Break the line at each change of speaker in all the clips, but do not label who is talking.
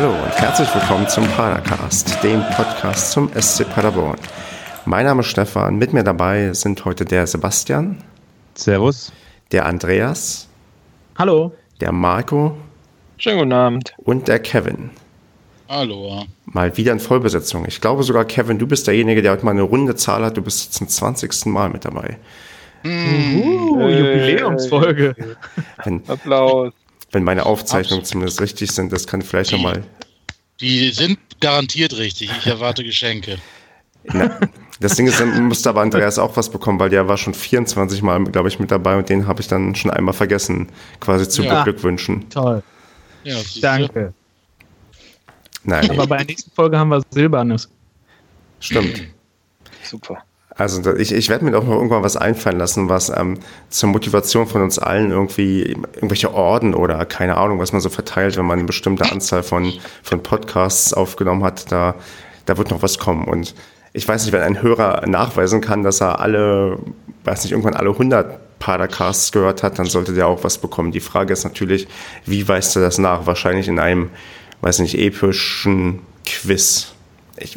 Hallo und herzlich willkommen zum Padercast, dem Podcast zum SC Paderborn. Mein Name ist Stefan, mit mir dabei sind heute der Sebastian.
Servus.
Der Andreas.
Hallo.
Der Marco.
Schönen guten Abend.
Und der Kevin.
Hallo.
Mal wieder in Vollbesetzung. Ich glaube sogar, Kevin, du bist derjenige, der heute mal eine runde Zahl hat. Du bist jetzt zum 20. Mal mit dabei.
Uh, Jubiläumsfolge.
Wenn,
Applaus.
Wenn meine Aufzeichnungen zumindest richtig sind, das kann vielleicht nochmal.
Die sind garantiert richtig. Ich erwarte Geschenke.
Na, das Ding ist, dann musste aber Andreas auch was bekommen, weil der war schon 24 Mal, glaube ich, mit dabei und den habe ich dann schon einmal vergessen, quasi zu
Ja.
beglückwünschen.
Toll.
Ja.
Danke.
Nein,
Aber bei der nächsten Folge haben wir Silbernes.
stimmt.
Super.
Also ich, ich werde mir doch noch irgendwann was einfallen lassen, was ähm, zur Motivation von uns allen irgendwie irgendwelche Orden oder keine Ahnung, was man so verteilt, wenn man eine bestimmte Anzahl von, von Podcasts aufgenommen hat, da, da wird noch was kommen. Und ich weiß nicht, wenn ein Hörer nachweisen kann, dass er alle, weiß nicht, irgendwann alle 100 Padercasts gehört hat, dann sollte der auch was bekommen. Die Frage ist natürlich, wie weist er das nach? Wahrscheinlich in einem, weiß nicht, epischen Quiz. Ich,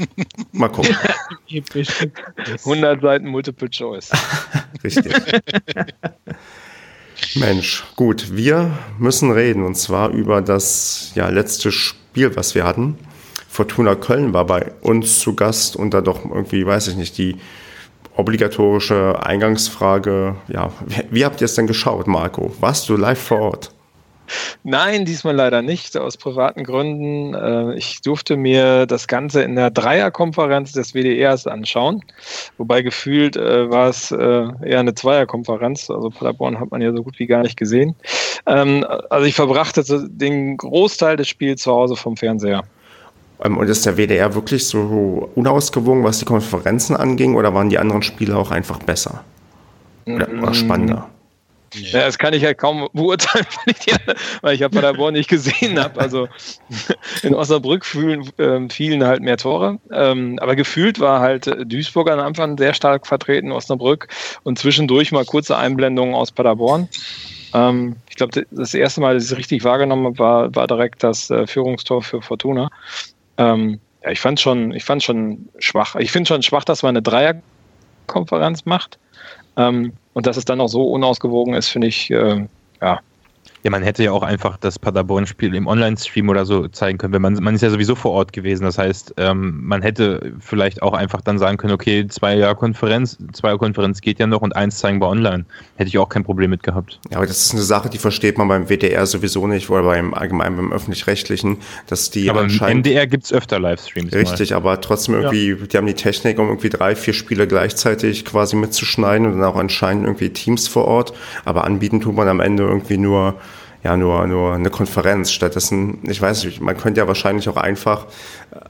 mal gucken.
Episch.
100 Seiten Multiple Choice.
Richtig. Mensch, gut, wir müssen reden und zwar über das ja, letzte Spiel, was wir hatten. Fortuna Köln war bei uns zu Gast und da doch irgendwie, weiß ich nicht, die obligatorische Eingangsfrage, ja, wie, wie habt ihr es denn geschaut, Marco? Warst du live vor Ort?
Nein, diesmal leider nicht, aus privaten Gründen. Äh, Ich durfte mir das Ganze in der Dreierkonferenz des WDRs anschauen. Wobei gefühlt äh, war es äh, eher eine Zweierkonferenz. Also Paderborn hat man ja so gut wie gar nicht gesehen. Ähm, Also ich verbrachte den Großteil des Spiels zu Hause vom Fernseher.
Ähm, Und ist der WDR wirklich so unausgewogen, was die Konferenzen anging, oder waren die anderen Spiele auch einfach besser? Oder, oder spannender?
Ja, das kann ich halt kaum beurteilen, weil ich, die, weil ich ja Paderborn nicht gesehen habe. Also in Osnabrück fielen, ähm, fielen halt mehr Tore. Ähm, aber gefühlt war halt äh, Duisburg am Anfang sehr stark vertreten, Osnabrück und zwischendurch mal kurze Einblendungen aus Paderborn. Ähm, ich glaube, das erste Mal, dass ich es richtig wahrgenommen habe, war, war direkt das äh, Führungstor für Fortuna. Ähm, ja, ich fand schon, ich fand schon schwach. Ich finde schon schwach, dass man eine Dreierkonferenz macht. Ähm, und dass es dann noch so unausgewogen ist, finde ich, äh, ja.
Ja, man hätte ja auch einfach das Paderborn-Spiel im Online-Stream oder so zeigen können, wenn man, man ist ja sowieso vor Ort gewesen. Das heißt, ähm, man hätte vielleicht auch einfach dann sagen können, okay, zwei Jahre Konferenz, zwei Jahre Konferenz geht ja noch und eins zeigen wir online. Hätte ich auch kein Problem mit gehabt.
Ja, aber das ist eine Sache, die versteht man beim WDR sowieso nicht oder beim allgemein beim öffentlich-rechtlichen, dass die
Aber im MDR gibt es öfter Livestreams. mal.
richtig, aber trotzdem irgendwie, die haben die Technik, um irgendwie drei, vier Spiele gleichzeitig quasi mitzuschneiden und dann auch anscheinend irgendwie Teams vor Ort. Aber anbieten tut man am Ende irgendwie nur ja, nur, nur eine Konferenz. Stattdessen, ich weiß nicht, man könnte ja wahrscheinlich auch einfach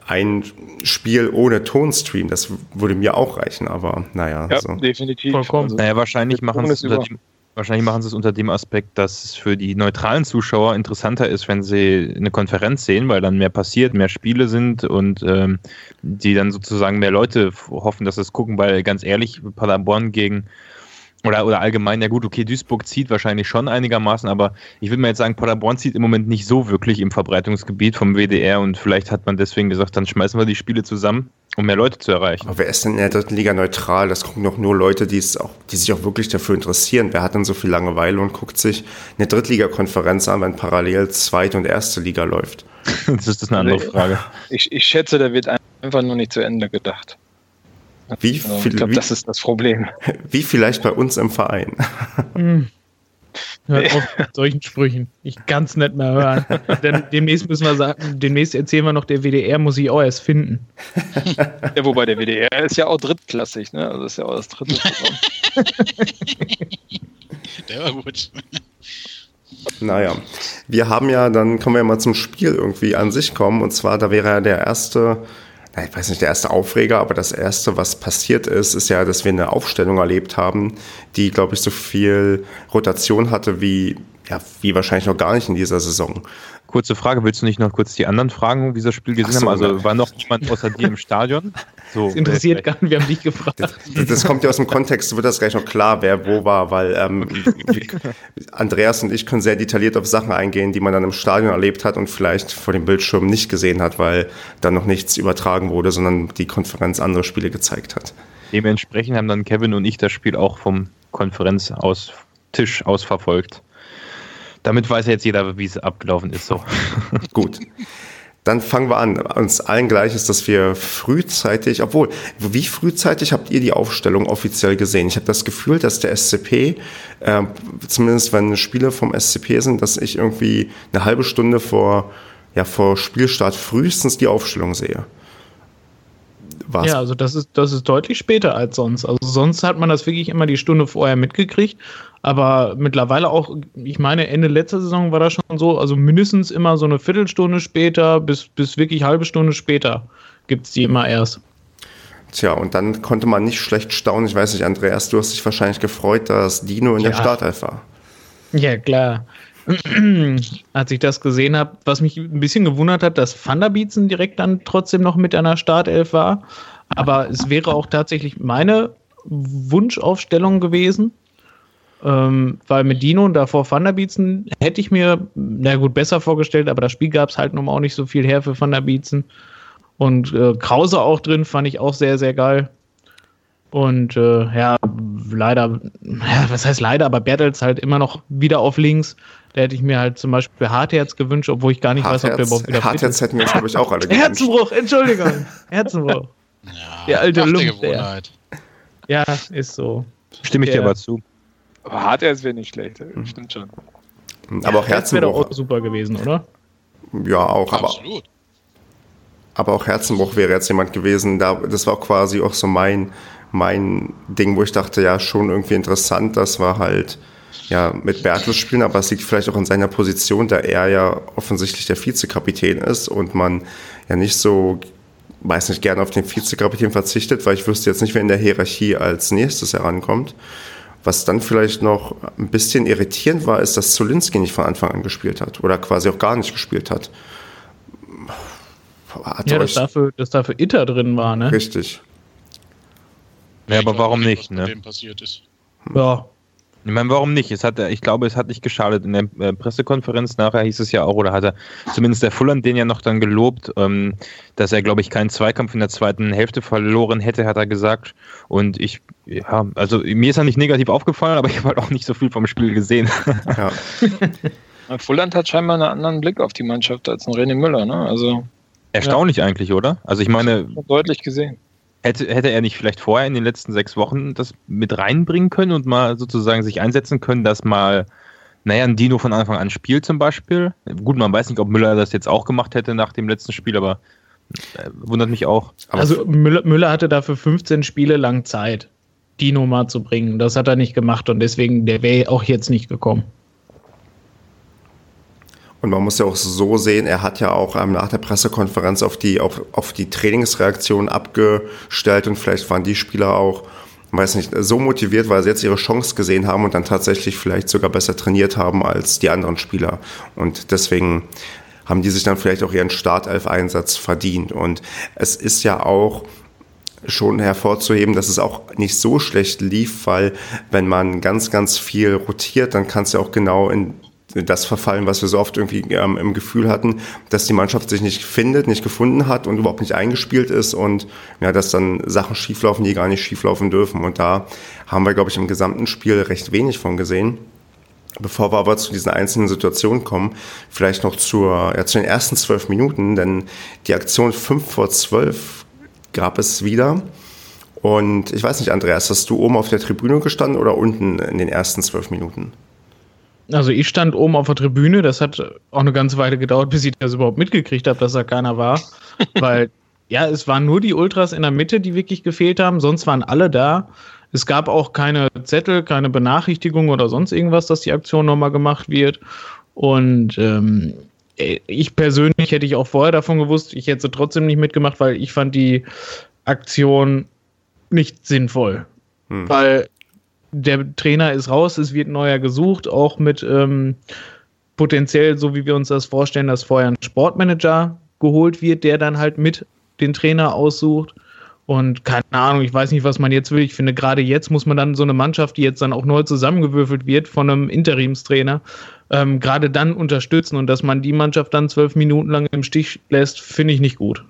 ein Spiel ohne Tonstream, das würde mir auch reichen, aber naja.
Ja,
so.
definitiv.
Vollkommen.
Also,
Naja, wahrscheinlich machen
Ton
es unter
über.
dem, wahrscheinlich machen sie es unter dem Aspekt, dass es für die neutralen Zuschauer interessanter ist, wenn sie eine Konferenz sehen, weil dann mehr passiert, mehr Spiele sind und ähm, die dann sozusagen mehr Leute hoffen, dass sie es gucken, weil ganz ehrlich, Paderborn gegen oder, oder allgemein, ja gut, okay, Duisburg zieht wahrscheinlich schon einigermaßen, aber ich würde mal jetzt sagen, Paderborn zieht im Moment nicht so wirklich im Verbreitungsgebiet vom WDR und vielleicht hat man deswegen gesagt, dann schmeißen wir die Spiele zusammen, um mehr Leute zu erreichen.
Aber wer ist denn in der dritten Liga neutral? Das gucken doch nur Leute, die es auch, die sich auch wirklich dafür interessieren. Wer hat denn so viel Langeweile und guckt sich eine Drittligakonferenz an, wenn parallel zweite und erste Liga läuft?
Das ist eine andere Frage.
ich, ich schätze, da wird einfach nur nicht zu Ende gedacht.
Wie,
Also,
viel,
ich glaube, das ist das Problem.
wie vielleicht bei uns im Verein.
Hm. Hört auf mit solchen Sprüchen. Ich kann's nicht mehr hören. Denn demnächst müssen wir sagen, demnächst erzählen wir noch, der WDR muss ich auch erst finden.
Ja, wobei der WDR ist ja auch drittklassig, ne? Also ist ja auch das dritte Programm.
Der war gut.
Naja, wir haben ja, dann können wir ja mal zum Spiel irgendwie an sich kommen. Und zwar, da wäre ja der erste, na, ich weiß nicht, der erste Aufreger, aber das erste, was passiert ist, ist ja, dass wir eine Aufstellung erlebt haben, die, glaube ich, so viel Rotation hatte wie ja, wie wahrscheinlich noch gar nicht in dieser Saison.
Kurze Frage, willst du nicht noch kurz die anderen fragen, wie das Spiel gesehen so, haben? Also ja. war noch jemand außer dir im Stadion?
So, das interessiert gar nicht, wir haben dich gefragt.
Das, das, kommt ja aus dem Kontext, wird das gleich noch klar, wer wo war, weil ähm, Andreas und ich können sehr detailliert auf Sachen eingehen, die man dann im Stadion erlebt hat und vielleicht vor dem Bildschirm nicht gesehen hat, weil dann noch nichts übertragen wurde, sondern die Konferenz andere Spiele gezeigt hat.
Dementsprechend haben dann Kevin und ich das Spiel auch vom Konferenz aus Tisch aus verfolgt. Damit weiß jetzt jeder, wie es abgelaufen ist. So.
Gut. Dann fangen wir an. Uns allen gleich ist, dass wir frühzeitig, obwohl, wie frühzeitig habt ihr die Aufstellung offiziell gesehen? Ich habe das Gefühl, dass der SCP, äh, zumindest wenn Spiele vom SCP sind, dass ich irgendwie eine halbe Stunde vor, ja, vor Spielstart frühestens die Aufstellung sehe.
Was? Ja, also das ist, das ist deutlich später als sonst. Also sonst hat man das wirklich immer die Stunde vorher mitgekriegt. Aber mittlerweile auch, ich meine, Ende letzter Saison war das schon so, also mindestens immer so eine Viertelstunde später bis, bis wirklich halbe Stunde später gibt es die immer erst.
Tja, und dann konnte man nicht schlecht staunen. Ich weiß nicht, Andreas, du hast dich wahrscheinlich gefreut, dass Dino in ja. der Startelf war.
Ja, klar. Als ich das gesehen habe, was mich ein bisschen gewundert hat, dass Van der Bietzen direkt dann trotzdem noch mit einer Startelf war. Aber es wäre auch tatsächlich meine Wunschaufstellung gewesen. Ähm, weil mit Dino und davor Van der Bietzen hätte ich mir, na gut, besser vorgestellt, aber das Spiel gab es halt nun auch nicht so viel her für Van der Bietzen. Und äh, Krause auch drin, fand ich auch sehr, sehr geil. Und äh, ja, leider, was heißt leider, aber Bertels halt immer noch wieder auf links. Da hätte ich mir halt zum Beispiel Hartherz gewünscht, obwohl ich gar nicht
Hartherz,
weiß, ob
der überhaupt wieder Hartherz hätten wir uns, glaube ich, auch alle
gewünscht. Herzenbruch, Entschuldigung. Herzenbruch.
Ja, der alte Lump.
Ja, ist so.
Stimme ich der, dir aber zu.
Aber Hartherz wäre nicht schlecht, mhm. stimmt schon.
Aber auch Herzenbruch. wäre
auch super gewesen, oder?
Ja, auch. Absolut. Aber, aber auch Herzenbruch wäre jetzt jemand gewesen, da, das war quasi auch so mein, mein Ding, wo ich dachte, ja, schon irgendwie interessant, dass wir halt ja, mit Bertels spielen, aber es liegt vielleicht auch in seiner Position, da er ja offensichtlich der Vizekapitän ist und man ja nicht so, weiß nicht, gerne auf den Vizekapitän verzichtet, weil ich wüsste jetzt nicht, wer in der Hierarchie als nächstes herankommt. Was dann vielleicht noch ein bisschen irritierend war, ist, dass Zolinski nicht von Anfang an gespielt hat oder quasi auch gar nicht gespielt hat.
hat ja, dass dafür, dass dafür Itter drin war, ne?
Richtig.
Ja, aber warum nicht, ne?
passiert ist.
Ja,
ich meine, warum nicht? Es hat, ich glaube, es hat nicht geschadet. In der äh, Pressekonferenz nachher hieß es ja auch, oder hat er zumindest der Fulland den ja noch dann gelobt, ähm, dass er, glaube ich, keinen Zweikampf in der zweiten Hälfte verloren hätte, hat er gesagt. Und ich, ja, also mir ist er nicht negativ aufgefallen, aber ich habe halt auch nicht so viel vom Spiel gesehen. Ja.
Fulland hat scheinbar einen anderen Blick auf die Mannschaft als ein René Müller, ne? Also.
Erstaunlich ja. eigentlich, oder? Also ich meine.
Deutlich gesehen.
Hätte, hätte er nicht vielleicht vorher in den letzten sechs Wochen das mit reinbringen können und mal sozusagen sich einsetzen können, dass mal, naja, ein Dino von Anfang an spielt zum Beispiel? Gut, man weiß nicht, ob Müller das jetzt auch gemacht hätte nach dem letzten Spiel, aber äh, wundert mich auch.
Also Müller, Müller hatte dafür 15 Spiele lang Zeit, Dino mal zu bringen. Das hat er nicht gemacht und deswegen, der wäre auch jetzt nicht gekommen.
Und man muss ja auch so sehen, er hat ja auch ähm, nach der Pressekonferenz auf die, auf, auf die Trainingsreaktion abgestellt und vielleicht waren die Spieler auch, weiß nicht, so motiviert, weil sie jetzt ihre Chance gesehen haben und dann tatsächlich vielleicht sogar besser trainiert haben als die anderen Spieler. Und deswegen haben die sich dann vielleicht auch ihren Startelf-Einsatz verdient. Und es ist ja auch schon hervorzuheben, dass es auch nicht so schlecht lief, weil wenn man ganz, ganz viel rotiert, dann kann es ja auch genau in das verfallen, was wir so oft irgendwie ähm, im Gefühl hatten, dass die Mannschaft sich nicht findet, nicht gefunden hat und überhaupt nicht eingespielt ist und ja, dass dann Sachen schieflaufen, die gar nicht schieflaufen dürfen. Und da haben wir, glaube ich, im gesamten Spiel recht wenig von gesehen. Bevor wir aber zu diesen einzelnen Situationen kommen, vielleicht noch zur, ja, zu den ersten zwölf Minuten, denn die Aktion fünf vor zwölf gab es wieder. Und ich weiß nicht, Andreas, hast du oben auf der Tribüne gestanden oder unten in den ersten zwölf Minuten?
Also ich stand oben auf der Tribüne, das hat auch eine ganze Weile gedauert, bis ich das überhaupt mitgekriegt habe, dass da keiner war. Weil, ja, es waren nur die Ultras in der Mitte, die wirklich gefehlt haben, sonst waren alle da. Es gab auch keine Zettel, keine Benachrichtigung oder sonst irgendwas, dass die Aktion nochmal gemacht wird. Und ähm, ich persönlich hätte ich auch vorher davon gewusst, ich hätte sie trotzdem nicht mitgemacht, weil ich fand die Aktion nicht sinnvoll. Hm. Weil der Trainer ist raus, es wird neuer gesucht, auch mit ähm, potenziell, so wie wir uns das vorstellen, dass vorher ein Sportmanager geholt wird, der dann halt mit den Trainer aussucht. Und keine Ahnung, ich weiß nicht, was man jetzt will. Ich finde, gerade jetzt muss man dann so eine Mannschaft, die jetzt dann auch neu zusammengewürfelt wird von einem Interimstrainer, ähm, gerade dann unterstützen. Und dass man die Mannschaft dann zwölf Minuten lang im Stich lässt, finde ich nicht gut.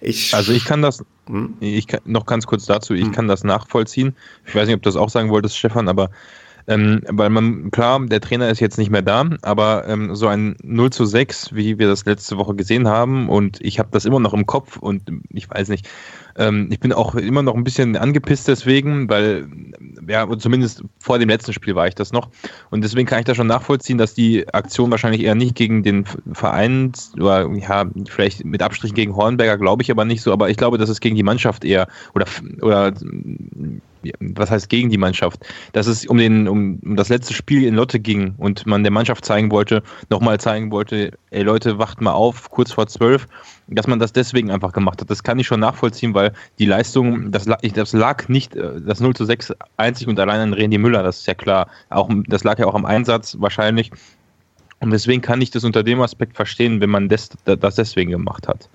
Ich, also ich kann das, hm? ich kann, noch ganz kurz dazu, ich hm. kann das nachvollziehen. Ich weiß nicht, ob du das auch sagen wolltest, Stefan, aber ähm, weil man, klar, der Trainer ist jetzt nicht mehr da, aber ähm, so ein 0 zu 6, wie wir das letzte Woche gesehen haben, und ich habe das immer noch im Kopf und ich weiß nicht, ähm, ich bin auch immer noch ein bisschen angepisst deswegen, weil, ja, zumindest vor dem letzten Spiel war ich das noch. Und deswegen kann ich da schon nachvollziehen, dass die Aktion wahrscheinlich eher nicht gegen den Verein oder ja, vielleicht mit Abstrichen gegen Hornberger, glaube ich aber nicht so, aber ich glaube, dass es gegen die Mannschaft eher oder, oder was heißt gegen die Mannschaft, dass es um, den, um, das letzte Spiel in Lotte ging und man der Mannschaft zeigen wollte, nochmal zeigen wollte, ey Leute, wacht mal auf, kurz vor zwölf dass man das deswegen einfach gemacht hat. Das kann ich schon nachvollziehen, weil die Leistung, das, das lag nicht, äh, das 0 zu 6 einzig und allein an Randy Müller, das ist ja klar. Auch, das lag ja auch am Einsatz wahrscheinlich. Und deswegen kann ich das unter dem Aspekt verstehen, wenn man das, das deswegen gemacht hat.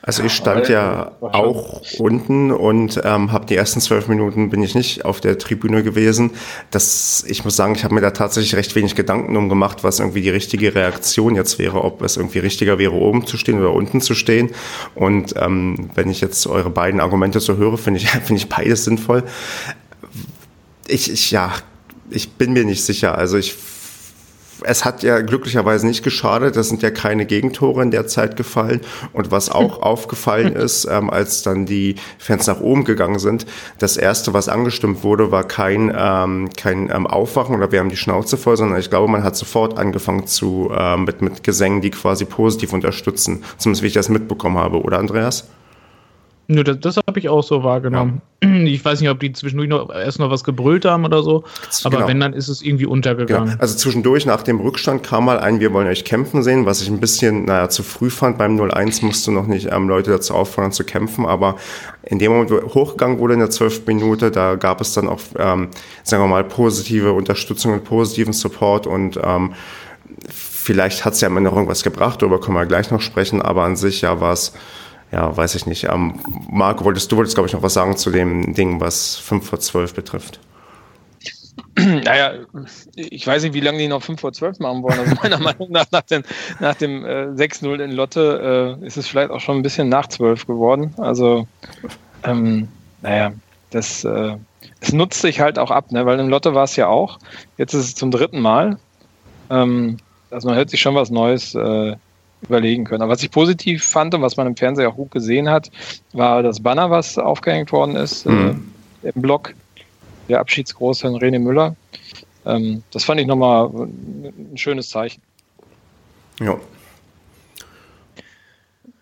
Also ich stand ja auch unten und ähm, habe die ersten zwölf Minuten bin ich nicht auf der Tribüne gewesen. Das, ich muss sagen, ich habe mir da tatsächlich recht wenig Gedanken um gemacht, was irgendwie die richtige Reaktion jetzt wäre, ob es irgendwie richtiger wäre, oben zu stehen oder unten zu stehen. Und ähm, wenn ich jetzt eure beiden Argumente so höre, finde ich, finde ich beides sinnvoll. Ich, ich, ja, ich bin mir nicht sicher. Also ich es hat ja glücklicherweise nicht geschadet. Es sind ja keine Gegentore in der Zeit gefallen. Und was auch aufgefallen ist, ähm, als dann die Fans nach oben gegangen sind, das erste, was angestimmt wurde, war kein, ähm, kein ähm, Aufwachen oder wir haben die Schnauze voll, sondern ich glaube, man hat sofort angefangen zu, äh, mit, mit Gesängen, die quasi positiv unterstützen. Zumindest wie ich das mitbekommen habe, oder Andreas?
Nö, das, das habe ich auch so wahrgenommen. Ja. Ich weiß nicht, ob die zwischendurch noch, erst noch was gebrüllt haben oder so, aber genau. wenn, dann ist es irgendwie untergegangen.
Genau. Also zwischendurch nach dem Rückstand kam mal ein Wir wollen euch kämpfen sehen, was ich ein bisschen, naja, zu früh fand. Beim 0-1 musst du noch nicht ähm, Leute dazu auffordern zu kämpfen, aber in dem Moment, wo hochgegangen wurde in der 12. Minute, da gab es dann auch, ähm, sagen wir mal, positive Unterstützung und positiven Support und ähm, vielleicht hat es ja am Ende noch irgendwas gebracht, darüber können wir gleich noch sprechen, aber an sich ja war es ja, weiß ich nicht. Ähm, Marco, wolltest, du wolltest, glaube ich, noch was sagen zu dem Ding, was 5 vor 12 betrifft.
Naja, ich weiß nicht, wie lange die noch 5 vor 12 machen wollen. Also meiner Meinung nach, nach, den, nach dem äh, 6-0 in Lotte, äh, ist es vielleicht auch schon ein bisschen nach 12 geworden. Also, ähm, naja, das, äh, es nutzt sich halt auch ab, ne? weil in Lotte war es ja auch. Jetzt ist es zum dritten Mal. Ähm, also man hört sich schon was Neues äh, überlegen können. Aber was ich positiv fand und was man im Fernseher auch gut gesehen hat, war das Banner, was aufgehängt worden ist mhm. äh, im Blog. Der Abschiedsgroß von René Müller. Ähm, das fand ich nochmal ein schönes Zeichen.
Ja.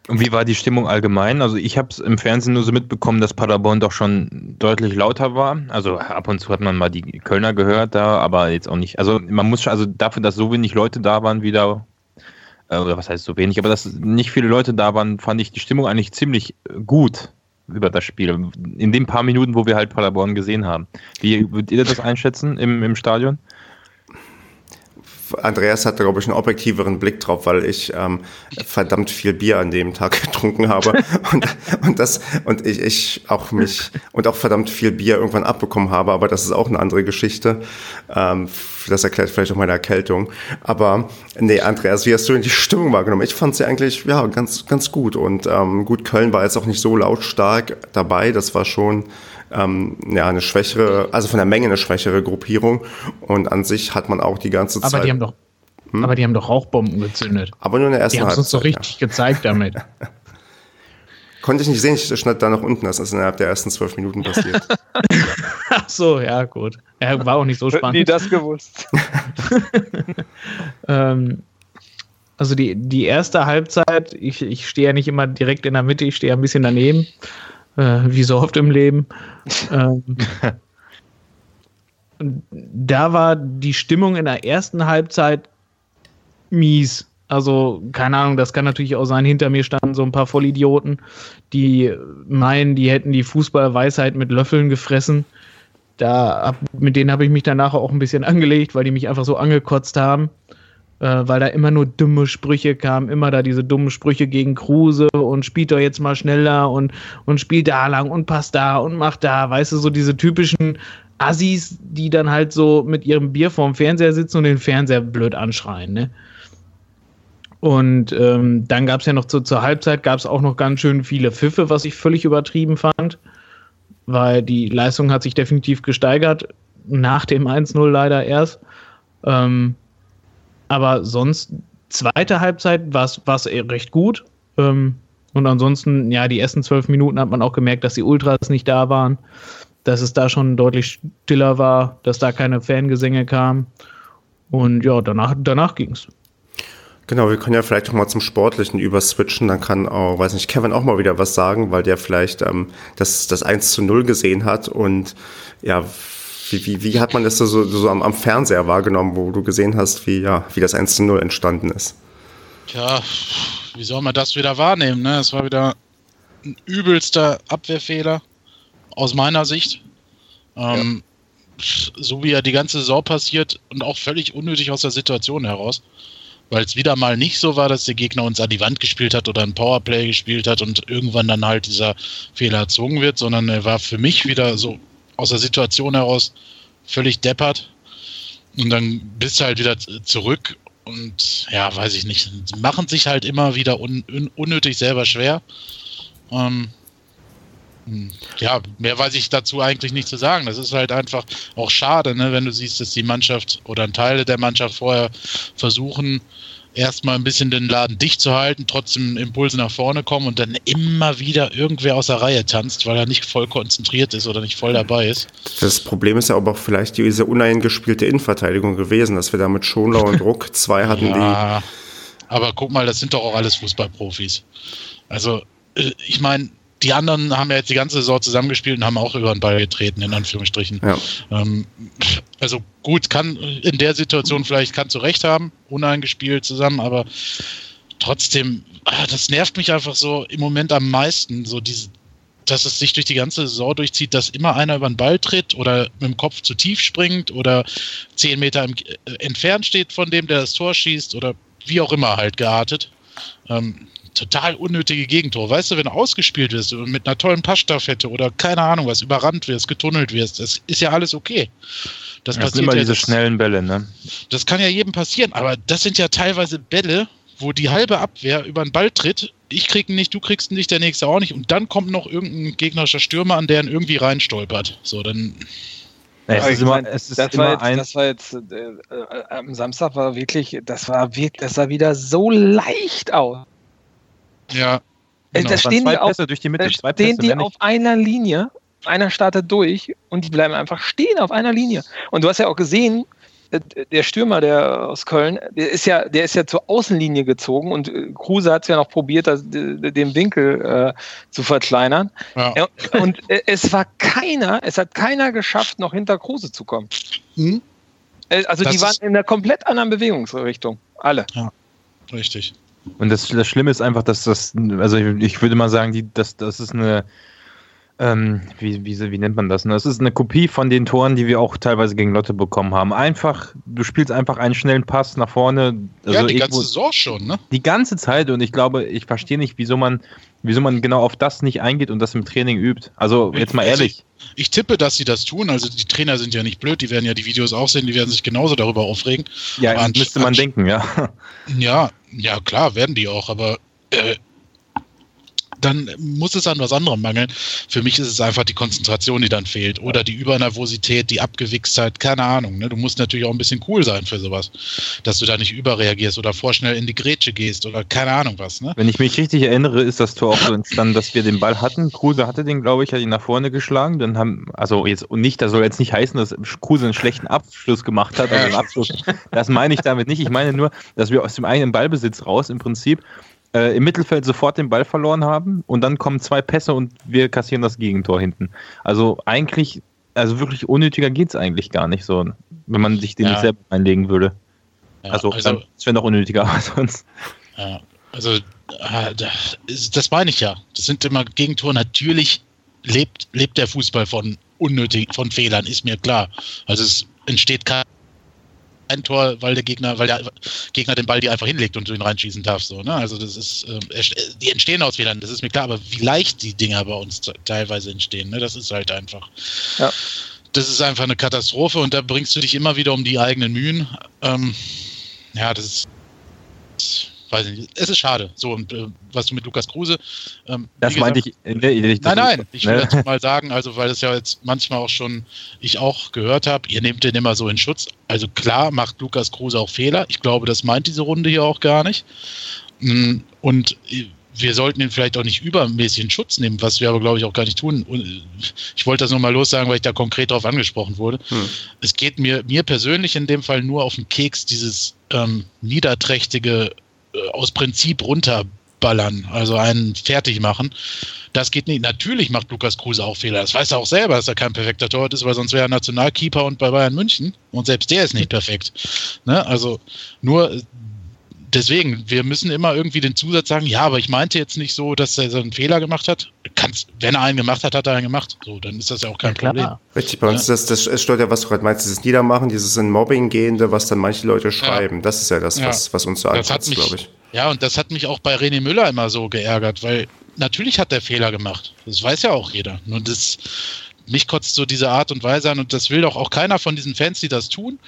Und wie war die Stimmung allgemein? Also ich habe es im Fernsehen nur so mitbekommen, dass Paderborn doch schon deutlich lauter war. Also ab und zu hat man mal die Kölner gehört da, aber jetzt auch nicht. Also man muss also dafür, dass so wenig Leute da waren, wieder äh, oder was heißt so wenig, aber dass nicht viele Leute da waren, fand ich die Stimmung eigentlich ziemlich äh, gut über das Spiel. In den paar Minuten, wo wir halt Paderborn gesehen haben. Wie würdet ihr das einschätzen im, im Stadion?
Andreas hatte, glaube ich, einen objektiveren Blick drauf, weil ich ähm, verdammt viel Bier an dem Tag getrunken habe und, und das und ich, ich auch mich und auch verdammt viel Bier irgendwann abbekommen habe, aber das ist auch eine andere Geschichte. Ähm, das erklärt vielleicht auch meine Erkältung. Aber nee, Andreas, wie hast du denn die Stimmung wahrgenommen? Ich fand sie eigentlich ja ganz ganz gut und ähm, gut Köln war jetzt auch nicht so lautstark dabei. Das war schon ähm, ja, eine schwächere, also von der Menge eine schwächere Gruppierung. Und an sich hat man auch die ganze
Zeit.
Aber
die haben doch, hm? aber die haben doch Rauchbomben gezündet.
Aber nur in der ersten
Die haben es uns doch richtig ja. gezeigt damit.
Konnte ich nicht sehen, ich schnitt da nach unten, das ist innerhalb der ersten zwölf Minuten passiert.
Ach so, ja, gut. Er war auch nicht so spannend.
Nie das gewusst.
ähm, also die, die erste Halbzeit, ich, ich stehe ja nicht immer direkt in der Mitte, ich stehe ein bisschen daneben, äh, wie so oft im Leben. ähm, da war die Stimmung in der ersten Halbzeit mies. Also, keine Ahnung, das kann natürlich auch sein. Hinter mir standen so ein paar Vollidioten, die meinen, die hätten die Fußballweisheit mit Löffeln gefressen. Da, mit denen habe ich mich danach auch ein bisschen angelegt, weil die mich einfach so angekotzt haben. Äh, weil da immer nur dumme Sprüche kamen, immer da diese dummen Sprüche gegen Kruse und spielt doch jetzt mal schneller und, und spielt da lang und passt da und macht da, weißt du, so diese typischen Assis, die dann halt so mit ihrem Bier vorm Fernseher sitzen und den Fernseher blöd anschreien, ne? Und ähm, dann gab es ja noch zu, zur Halbzeit gab es auch noch ganz schön viele Pfiffe, was ich völlig übertrieben fand, weil die Leistung hat sich definitiv gesteigert, nach dem 1-0 leider erst. Ähm, aber sonst, zweite Halbzeit war es recht gut. Ähm, und ansonsten, ja, die ersten zwölf Minuten hat man auch gemerkt, dass die Ultras nicht da waren, dass es da schon deutlich stiller war, dass da keine Fangesänge kamen. Und ja, danach, danach ging es.
Genau, wir können ja vielleicht auch mal zum Sportlichen überswitchen. Dann kann auch, weiß nicht, Kevin auch mal wieder was sagen, weil der vielleicht ähm, das, das 1 zu 0 gesehen hat. Und ja, wie, wie, wie hat man das so, so am, am Fernseher wahrgenommen, wo du gesehen hast, wie, ja, wie das 1 zu 0 entstanden ist?
Tja, wie soll man das wieder wahrnehmen? Ne? Es war wieder ein übelster Abwehrfehler aus meiner Sicht. Ähm, ja. So wie er die ganze Saison passiert und auch völlig unnötig aus der Situation heraus weil es wieder mal nicht so war, dass der Gegner uns an die Wand gespielt hat oder ein Powerplay gespielt hat und irgendwann dann halt dieser Fehler erzogen wird, sondern er war für mich wieder so aus der Situation heraus völlig deppert. Und dann bist du halt wieder zurück und ja, weiß ich nicht, machen sich halt immer wieder un unnötig selber schwer. Ähm, hm. ja, mehr weiß ich dazu eigentlich nicht zu sagen. Das ist halt einfach auch schade, ne, wenn du siehst, dass die Mannschaft oder Teile der Mannschaft vorher versuchen, erstmal ein bisschen den Laden dicht zu halten, trotzdem Impulse nach vorne kommen und dann immer wieder irgendwer aus der Reihe tanzt, weil er nicht voll konzentriert ist oder nicht voll dabei ist.
Das Problem ist ja aber auch vielleicht diese uneingespielte Innenverteidigung gewesen, dass wir da mit Schonlau und Ruck zwei hatten, ja, die.
Aber guck mal, das sind doch auch alles Fußballprofis. Also, äh, ich meine, die anderen haben ja jetzt die ganze Saison zusammengespielt und haben auch über den Ball getreten, in Anführungsstrichen. Ja. Ähm, also gut, kann in der Situation vielleicht kannst du recht haben, uneingespielt zusammen, aber trotzdem, ah, das nervt mich einfach so im Moment am meisten, so diese, dass es sich durch die ganze Saison durchzieht, dass immer einer über den Ball tritt oder mit dem Kopf zu tief springt oder zehn Meter im, äh, entfernt steht von dem, der das Tor schießt oder wie auch immer halt geartet. Ähm, total unnötige Gegentore. Weißt du, wenn du ausgespielt wirst mit einer tollen Passstaffette oder keine Ahnung was, überrannt wirst, getunnelt wirst, das ist ja alles okay.
Das, das passiert sind immer ja, diese das, schnellen Bälle, ne?
Das kann ja jedem passieren, aber das sind ja teilweise Bälle, wo die halbe Abwehr über den Ball tritt. Ich krieg ihn nicht, du kriegst ihn nicht, der nächste auch nicht. Und dann kommt noch irgendein gegnerischer Stürmer an, der ihn irgendwie reinstolpert. So, dann.
es ist immer, es ist das, immer war jetzt, ein das war jetzt äh, äh, am Samstag war wirklich, das war wirklich, das sah wieder so leicht aus.
Ja.
Äh, genau. Da stehen die, auf, durch die Mitte, da stehen die auf einer Linie, einer startet durch und die bleiben einfach stehen auf einer Linie. Und du hast ja auch gesehen, äh, der Stürmer, der aus Köln, der ist ja, der ist ja zur Außenlinie gezogen und äh, Kruse hat es ja noch probiert, das, den Winkel äh, zu verkleinern. Ja. Und es war keiner, es hat keiner geschafft, noch hinter Kruse zu kommen. Hm? Also das die waren in einer komplett anderen Bewegungsrichtung. Alle.
Ja, richtig.
Und das, das Schlimme ist einfach, dass das, also ich, ich würde mal sagen, die, das, das ist eine, ähm, wie, wie, wie nennt man das? Das ist eine Kopie von den Toren, die wir auch teilweise gegen Lotte bekommen haben. Einfach, du spielst einfach einen schnellen Pass nach vorne.
Also ja, die ganze Saison schon, ne?
Die ganze Zeit und ich glaube, ich verstehe nicht, wieso man, wieso man genau auf das nicht eingeht und das im Training übt. Also jetzt mal also ehrlich.
Ich, ich, tippe, dass sie das tun. Also die Trainer sind ja nicht blöd, die werden ja die Videos auch sehen, die werden sich genauso darüber aufregen.
Ja, müsste man denken, ja.
Ja, ja, klar, werden die auch, aber äh, dann muss es an was anderem mangeln. Für mich ist es einfach die Konzentration, die dann fehlt. Oder die Übernervosität, die Abgewichstheit, keine Ahnung. Ne? Du musst natürlich auch ein bisschen cool sein für sowas. Dass du da nicht überreagierst oder vorschnell in die Grätsche gehst oder keine Ahnung was. Ne?
Wenn ich mich richtig erinnere, ist das Tor auch so entstanden, dass wir den Ball hatten. Kruse hatte den, glaube ich, hat ihn nach vorne geschlagen. Dann haben, also jetzt und nicht, das soll jetzt nicht heißen, dass Kruse einen schlechten Abschluss gemacht hat. Also einen Abschluss. Das meine ich damit nicht. Ich meine nur, dass wir aus dem eigenen Ballbesitz raus im Prinzip äh, im Mittelfeld sofort den Ball verloren haben und dann kommen zwei Pässe und wir kassieren das Gegentor hinten. Also eigentlich, also wirklich unnötiger geht es eigentlich gar nicht so, wenn man sich den ja. nicht selber einlegen würde. Ja, also, also es wäre noch unnötiger, aber sonst.
Ja, also äh, das meine ich ja. Das sind immer Gegentore. Natürlich lebt, lebt der Fußball von unnötig von Fehlern, ist mir klar. Also es entsteht kein ein Tor, weil der Gegner, weil der Gegner den Ball dir einfach hinlegt und du ihn reinschießen darfst. So, ne? Also das ist, äh, die entstehen aus Fehlern, das ist mir klar, aber wie leicht die Dinger bei uns teilweise entstehen, ne? das ist halt einfach. Ja. Das ist einfach eine Katastrophe und da bringst du dich immer wieder um die eigenen Mühen. Ähm, ja, das ist weiß ich nicht, es ist schade. So, und äh, was du mit Lukas Kruse.
Ähm, das gesagt, meinte ich.
Äh, nein, nein, ich will ne? dazu mal sagen, also weil es ja jetzt manchmal auch schon ich auch gehört habe, ihr nehmt den immer so in Schutz. Also klar macht Lukas Kruse auch Fehler. Ich glaube, das meint diese Runde hier auch gar nicht. Mm, und äh, wir sollten ihn vielleicht auch nicht übermäßig in Schutz nehmen, was wir aber, glaube ich, auch gar nicht tun. Und ich wollte das nochmal lossagen, weil ich da konkret darauf angesprochen wurde. Hm. Es geht mir, mir persönlich in dem Fall nur auf den Keks, dieses ähm, niederträchtige aus Prinzip runterballern, also einen fertig machen. Das geht nicht. Natürlich macht Lukas Kruse auch Fehler. Das weiß er auch selber, dass er kein perfekter Torwart ist, weil sonst wäre er Nationalkeeper und bei Bayern München. Und selbst der ist nicht perfekt. Ne? Also nur deswegen, wir müssen immer irgendwie den Zusatz sagen, ja, aber ich meinte jetzt nicht so, dass er so einen Fehler gemacht hat. Kannst, wenn er einen gemacht hat, hat er einen gemacht. So, dann ist das ja auch kein ja, Problem.
Richtig, bei uns ja. das, das stört ja, was du gerade meinst, dieses Niedermachen, dieses in Mobbing gehende, was dann manche Leute schreiben. Ja. Das ist ja das, was, was uns so anfasst, glaube ich.
Ja, und das hat mich auch bei René Müller immer so geärgert, weil natürlich hat er Fehler gemacht. Das weiß ja auch jeder. Nur das, mich kotzt so diese Art und Weise an und das will doch auch keiner von diesen Fans, die das tun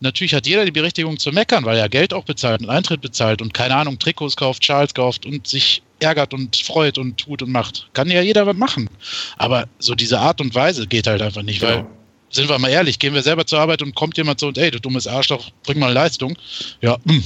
natürlich hat jeder die Berechtigung zu meckern, weil er Geld auch bezahlt und Eintritt bezahlt und keine Ahnung, Trikots kauft, Charles kauft und sich ärgert und freut und tut und macht. Kann ja jeder machen. Aber so diese Art und Weise geht halt einfach nicht, genau. weil, sind wir mal ehrlich, gehen wir selber zur Arbeit und kommt jemand so und ey, du dummes Arschloch, bring mal Leistung. Ja, mh. Hm.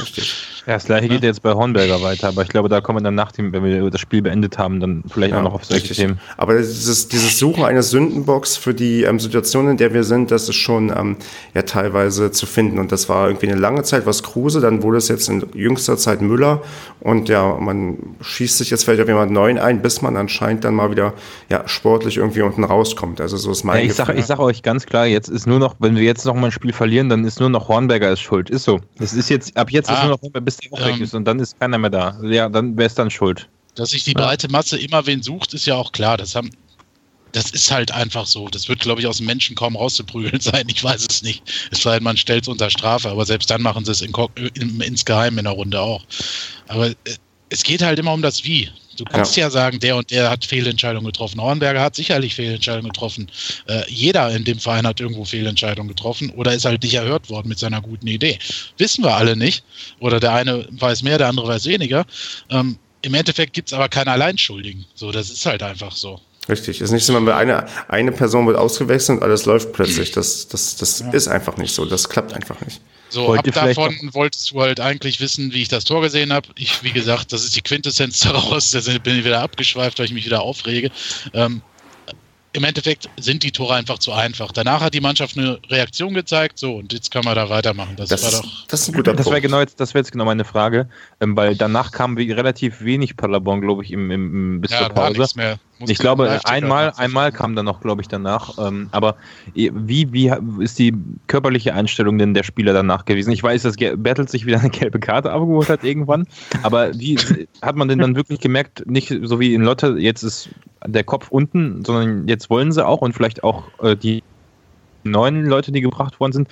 Richtig. Ja, das gleiche geht jetzt bei Hornberger weiter, aber ich glaube, da kommen wir dann nach dem, wenn wir das Spiel beendet haben, dann vielleicht ja, auch noch auf solche richtig. Themen.
Aber dieses, dieses Suchen einer Sündenbox für die ähm, Situation, in der wir sind, das ist schon ähm, ja teilweise zu finden. Und das war irgendwie eine lange Zeit was Kruse, dann wurde es jetzt in jüngster Zeit Müller und ja, man schießt sich jetzt vielleicht auf jemand Neuen ein, bis man anscheinend dann mal wieder ja, sportlich irgendwie unten rauskommt. Also so ist mein
ja, ich sage sag euch ganz klar, jetzt ist nur noch, wenn wir jetzt noch mal ein Spiel verlieren, dann ist nur noch Hornberger ist schuld. Ist so. Es ist jetzt, ab jetzt ah, ist nur noch Hornberger, bis der ähm, weg ist und dann ist keiner mehr da. Ja, dann wäre es dann schuld.
Dass sich die breite Masse immer wen sucht, ist ja auch klar. Das haben, das ist halt einfach so. Das wird, glaube ich, aus dem Menschen kaum rauszuprügeln sein. Ich weiß es nicht. Es sei denn, man stellt es unter Strafe, aber selbst dann machen sie es in, in, insgeheim in der Runde auch. Aber äh, es geht halt immer um das Wie. Du kannst ja. ja. sagen, der und der hat Fehlentscheidungen getroffen. Hornberger hat sicherlich Fehlentscheidungen getroffen. Äh, jeder in dem Verein hat irgendwo Fehlentscheidungen getroffen oder ist halt nicht erhört worden mit seiner guten Idee. Wissen wir alle nicht. Oder der eine weiß mehr, der andere weiß weniger. Ähm, Im Endeffekt gibt es aber keine Alleinschuldigen. So, das ist halt einfach so.
Richtig. Es ist nicht so, wenn eine, eine Person wird ausgewechselt und alles läuft plötzlich. Das, das, das ja. ist einfach nicht so. Das klappt einfach nicht.
So, ab davon wolltest du halt eigentlich wissen, wie ich das Tor gesehen habe. Ich, wie gesagt, das ist die Quintessenz daraus. Da bin ich wieder abgeschweift, weil ich mich wieder aufrege. Ähm, Im Endeffekt sind die Tore einfach zu einfach. Danach hat die Mannschaft eine Reaktion gezeigt, so und jetzt kann man da weitermachen. Das, das war doch.
Das ist ein guter Das wäre genau jetzt, das wäre jetzt genau meine Frage, ähm, weil danach kam relativ wenig Paderborn, glaube ich, im, im, im bis ja, zur Pause. Mehr ich glaube, einmal, einmal kam dann noch, glaube ich, danach. Ähm, aber wie, wie ist die körperliche Einstellung denn der Spieler danach gewesen? Ich weiß, dass Bertelt sich wieder eine gelbe Karte abgeholt hat irgendwann. Aber wie hat man denn dann wirklich gemerkt, nicht so wie in Lotte, jetzt ist der Kopf unten, sondern jetzt wollen sie auch und vielleicht auch äh, die neuen Leute, die gebracht worden sind,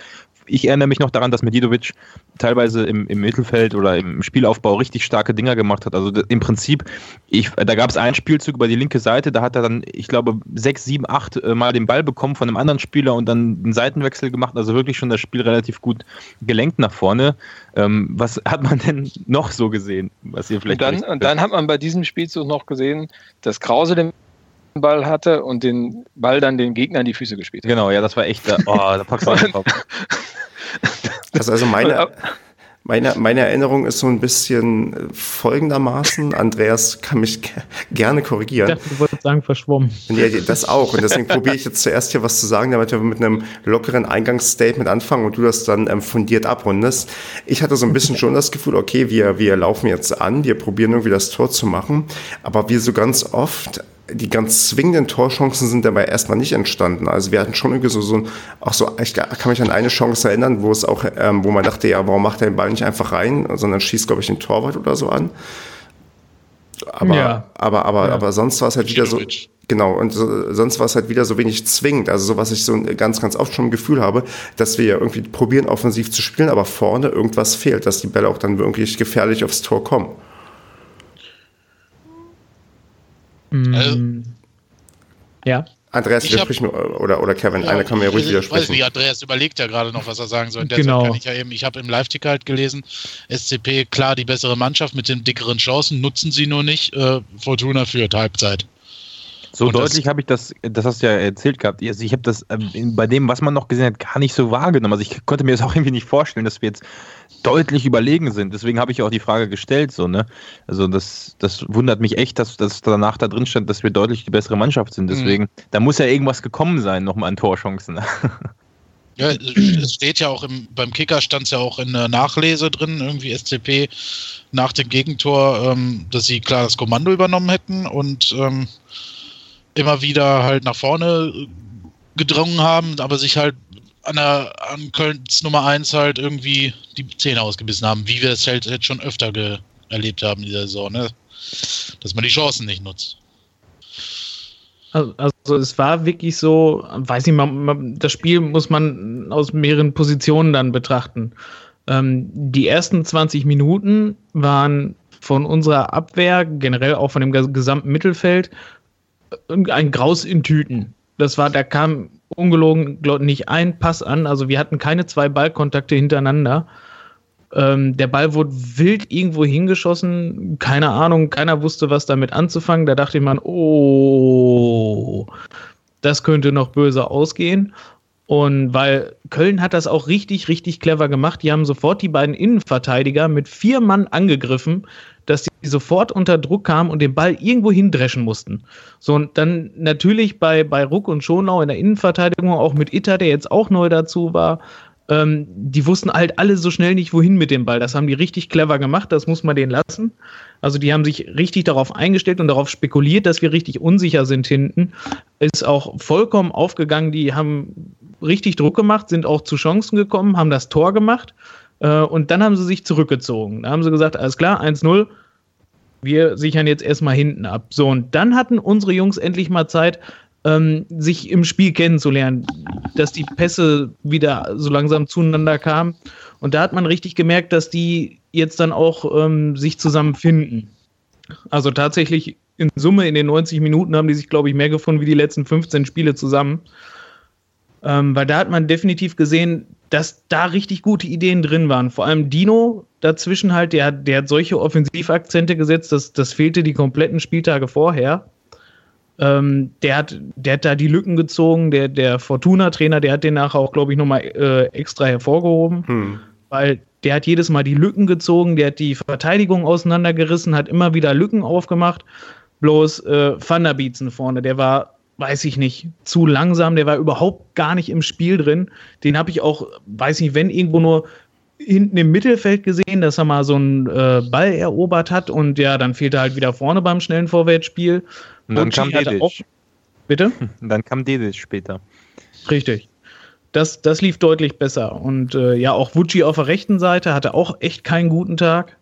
ich erinnere mich noch daran, dass Medidovic teilweise im, im Mittelfeld oder im Spielaufbau richtig starke Dinger gemacht hat. Also im Prinzip, ich, da gab es einen Spielzug über die linke Seite, da hat er dann, ich glaube, sechs, sieben, acht äh, Mal den Ball bekommen von einem anderen Spieler und dann einen Seitenwechsel gemacht. Also wirklich schon das Spiel relativ gut gelenkt nach vorne. Ähm, was hat man denn noch so gesehen, was ihr vielleicht.
Und dann, und dann hat man bei diesem Spielzug noch gesehen, dass Krause den Ball hatte und den Ball dann den Gegnern die Füße gespielt hat.
Genau, ja, das war echt, oh, da packst du drauf.
Das ist also meine, meine, meine Erinnerung ist so ein bisschen folgendermaßen. Andreas kann mich gerne korrigieren. Ich
dachte, du wolltest sagen, verschwommen.
Ja, das auch. Und deswegen probiere ich jetzt zuerst hier was zu sagen, damit wir mit einem lockeren Eingangsstatement anfangen und du das dann ähm, fundiert abrundest. Ich hatte so ein bisschen schon das Gefühl, okay, wir, wir laufen jetzt an, wir probieren irgendwie das Tor zu machen. Aber wie so ganz oft die ganz zwingenden Torchancen sind dabei erstmal nicht entstanden. Also wir hatten schon irgendwie so, so auch so, ich kann mich an eine Chance erinnern, wo es auch, ähm, wo man dachte, ja, warum macht er den Ball nicht einfach rein, sondern schießt, glaube ich, den Torwart oder so an. Aber, ja. aber, aber, ja. aber sonst war es halt wieder so, Genau, und so, sonst war es halt wieder so wenig zwingend. Also so, was ich so ganz, ganz oft schon im Gefühl habe, dass wir ja irgendwie probieren, offensiv zu spielen, aber vorne irgendwas fehlt, dass die Bälle auch dann wirklich gefährlich aufs Tor kommen.
Mm. Ja.
Andreas,
Ich hab-
widersprich mir, oder, oder Kevin, einer kann mir ruhig
ich weiß
widersprechen.
nicht, Andreas überlegt ja gerade noch, was er sagen soll. Der
Genau.
Ich ja eben, ich habe im Live-Ticker halt gelesen, SCP, klar, die bessere Mannschaft mit den dickeren Chancen, nutzen sie nur nicht. Äh, Fortuna führt Halbzeit.
So
Und
deutlich habe ich das, das hast du ja erzählt gehabt. Also ich habe das ähm, bei dem, was man noch gesehen hat, gar nicht so wahrgenommen. Also ich konnte mir das auch irgendwie nicht vorstellen, dass wir jetzt deutlich überlegen sind. Deswegen habe ich auch die Frage gestellt, so, ne? Also das, das wundert mich echt, dass, dass danach da drin stand, dass wir deutlich die bessere Mannschaft sind. Deswegen, da muss ja irgendwas gekommen sein, nochmal an Torchancen.
Ja, es steht ja auch im, beim Kicker stand es ja auch in der Nachlese drin, irgendwie SCP nach dem Gegentor, ähm, dass sie klar das Kommando übernommen hätten und ähm, immer wieder halt nach vorne äh, gedrungen haben, aber sich halt an, der, an Kölns Nummer 1 halt irgendwie die Zähne ausgebissen haben, wie wir es halt jetzt schon öfter ge erlebt haben in dieser Saison, ne? dass man die Chancen nicht nutzt.
Also, also es war wirklich so, weiß nicht, man, man, das Spiel muss man aus mehreren Positionen dann betrachten. Ähm, die ersten 20 Minuten waren von unserer Abwehr, generell auch von dem ges- gesamten Mittelfeld, ein Graus in Tüten. Das war, da kam ungelogen nicht ein Pass an. Also wir hatten keine zwei Ballkontakte hintereinander. Ähm, der Ball wurde wild irgendwo hingeschossen. Keine Ahnung, keiner wusste, was damit anzufangen. Da dachte man, oh, das könnte noch böse ausgehen. Und weil Köln hat das auch richtig, richtig clever gemacht. Die haben sofort die beiden Innenverteidiger mit vier Mann angegriffen, dass die sofort unter Druck kamen und den Ball irgendwo hindreschen mussten. So, und dann natürlich bei, bei Ruck und Schonau in der Innenverteidigung, auch mit Itter, der jetzt auch neu dazu war, ähm, die wussten halt alle so schnell nicht, wohin mit dem Ball. Das haben die richtig clever gemacht, das muss man denen lassen. Also die haben sich richtig darauf eingestellt und darauf spekuliert, dass wir richtig unsicher sind hinten. Ist auch vollkommen aufgegangen. Die haben richtig Druck gemacht, sind auch zu Chancen gekommen, haben das Tor gemacht äh, und dann haben sie sich zurückgezogen. Da haben sie gesagt, alles klar, 1-0, wir sichern jetzt erstmal hinten ab. So, und dann hatten unsere Jungs endlich mal Zeit, ähm, sich im Spiel kennenzulernen, dass die Pässe wieder so langsam zueinander kamen. Und da hat man richtig gemerkt, dass die jetzt dann auch ähm, sich zusammenfinden. Also tatsächlich in Summe in den 90 Minuten haben die sich, glaube ich, mehr gefunden wie die letzten 15 Spiele zusammen. Ähm, weil da hat man definitiv gesehen, dass da richtig gute Ideen drin waren. Vor allem Dino dazwischen halt, der, hat- der hat solche Offensivakzente gesetzt, das, das fehlte die kompletten Spieltage vorher. Ähm, der, hat, der hat da die Lücken gezogen, der, der Fortuna-Trainer, der hat den nachher auch, glaube ich, nochmal äh, extra hervorgehoben,
Hm.
weil der hat jedes Mal die Lücken gezogen, der hat die Verteidigung auseinandergerissen, hat immer wieder Lücken aufgemacht. Bloß äh, Van der Bietzen vorne, der war, weiß ich nicht, zu langsam, der war überhaupt gar nicht im Spiel drin. Den habe ich auch, weiß nicht, wenn irgendwo nur hinten im Mittelfeld gesehen, dass er mal so einen äh, Ball erobert hat und ja, dann fehlt er halt wieder vorne beim schnellen Vorwärtsspiel.
Und dann
Bocci
kam Dedic.
auch- Bitte?
Und dann kam Dedic später.
Richtig. Das, das lief deutlich besser. Und äh, ja, auch Vucci auf der rechten Seite hatte auch echt keinen guten Tag.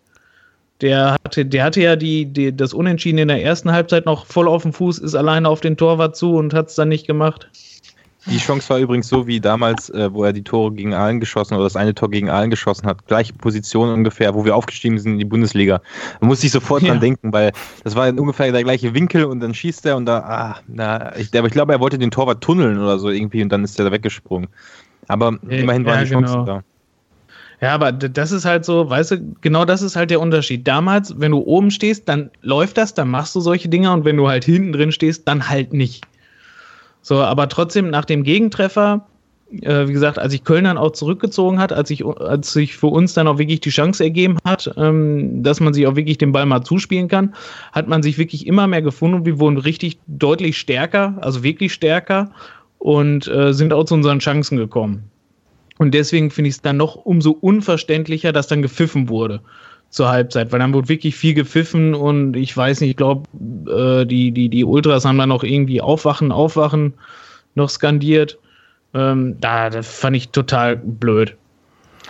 Der hatte, der hatte ja die, die, das Unentschieden in der ersten Halbzeit noch voll auf dem Fuß, ist alleine auf den Torwart zu und hat es dann nicht gemacht.
Die Chance war übrigens so wie damals, äh, wo er die Tore gegen Aalen geschossen oder das eine Tor gegen Aalen geschossen hat. Gleiche Position ungefähr, wo wir aufgestiegen sind in die Bundesliga. Da musste ich sofort
Ja.
dran denken, weil das war ungefähr der gleiche Winkel und dann schießt er und da, ah, na, ich, aber ich glaube, er wollte den Torwart tunneln oder so irgendwie und dann ist er da weggesprungen. Aber immerhin waren
ja,
die Chancen
genau.
da.
Ja, aber das ist halt so, weißt du, genau das ist halt der Unterschied. Damals, wenn du oben stehst, dann läuft das, dann machst du solche Dinge und wenn du halt hinten drin stehst, dann halt nicht. So, aber trotzdem nach dem Gegentreffer, äh, wie gesagt, als sich Köln dann auch zurückgezogen hat, als sich, als sich für uns dann auch wirklich die Chance ergeben hat, ähm, dass man sich auch wirklich den Ball mal zuspielen kann, hat man sich wirklich immer mehr gefunden und wir wurden richtig deutlich stärker, also wirklich stärker und äh, sind auch zu unseren Chancen gekommen. Und deswegen finde ich es dann noch umso unverständlicher, dass dann gepfiffen wurde zur Halbzeit, weil dann wurde wirklich viel gepfiffen und ich weiß nicht, ich glaube, äh, die, die, die Ultras haben dann noch irgendwie Aufwachen, Aufwachen noch skandiert. Ähm, da, das fand ich total blöd.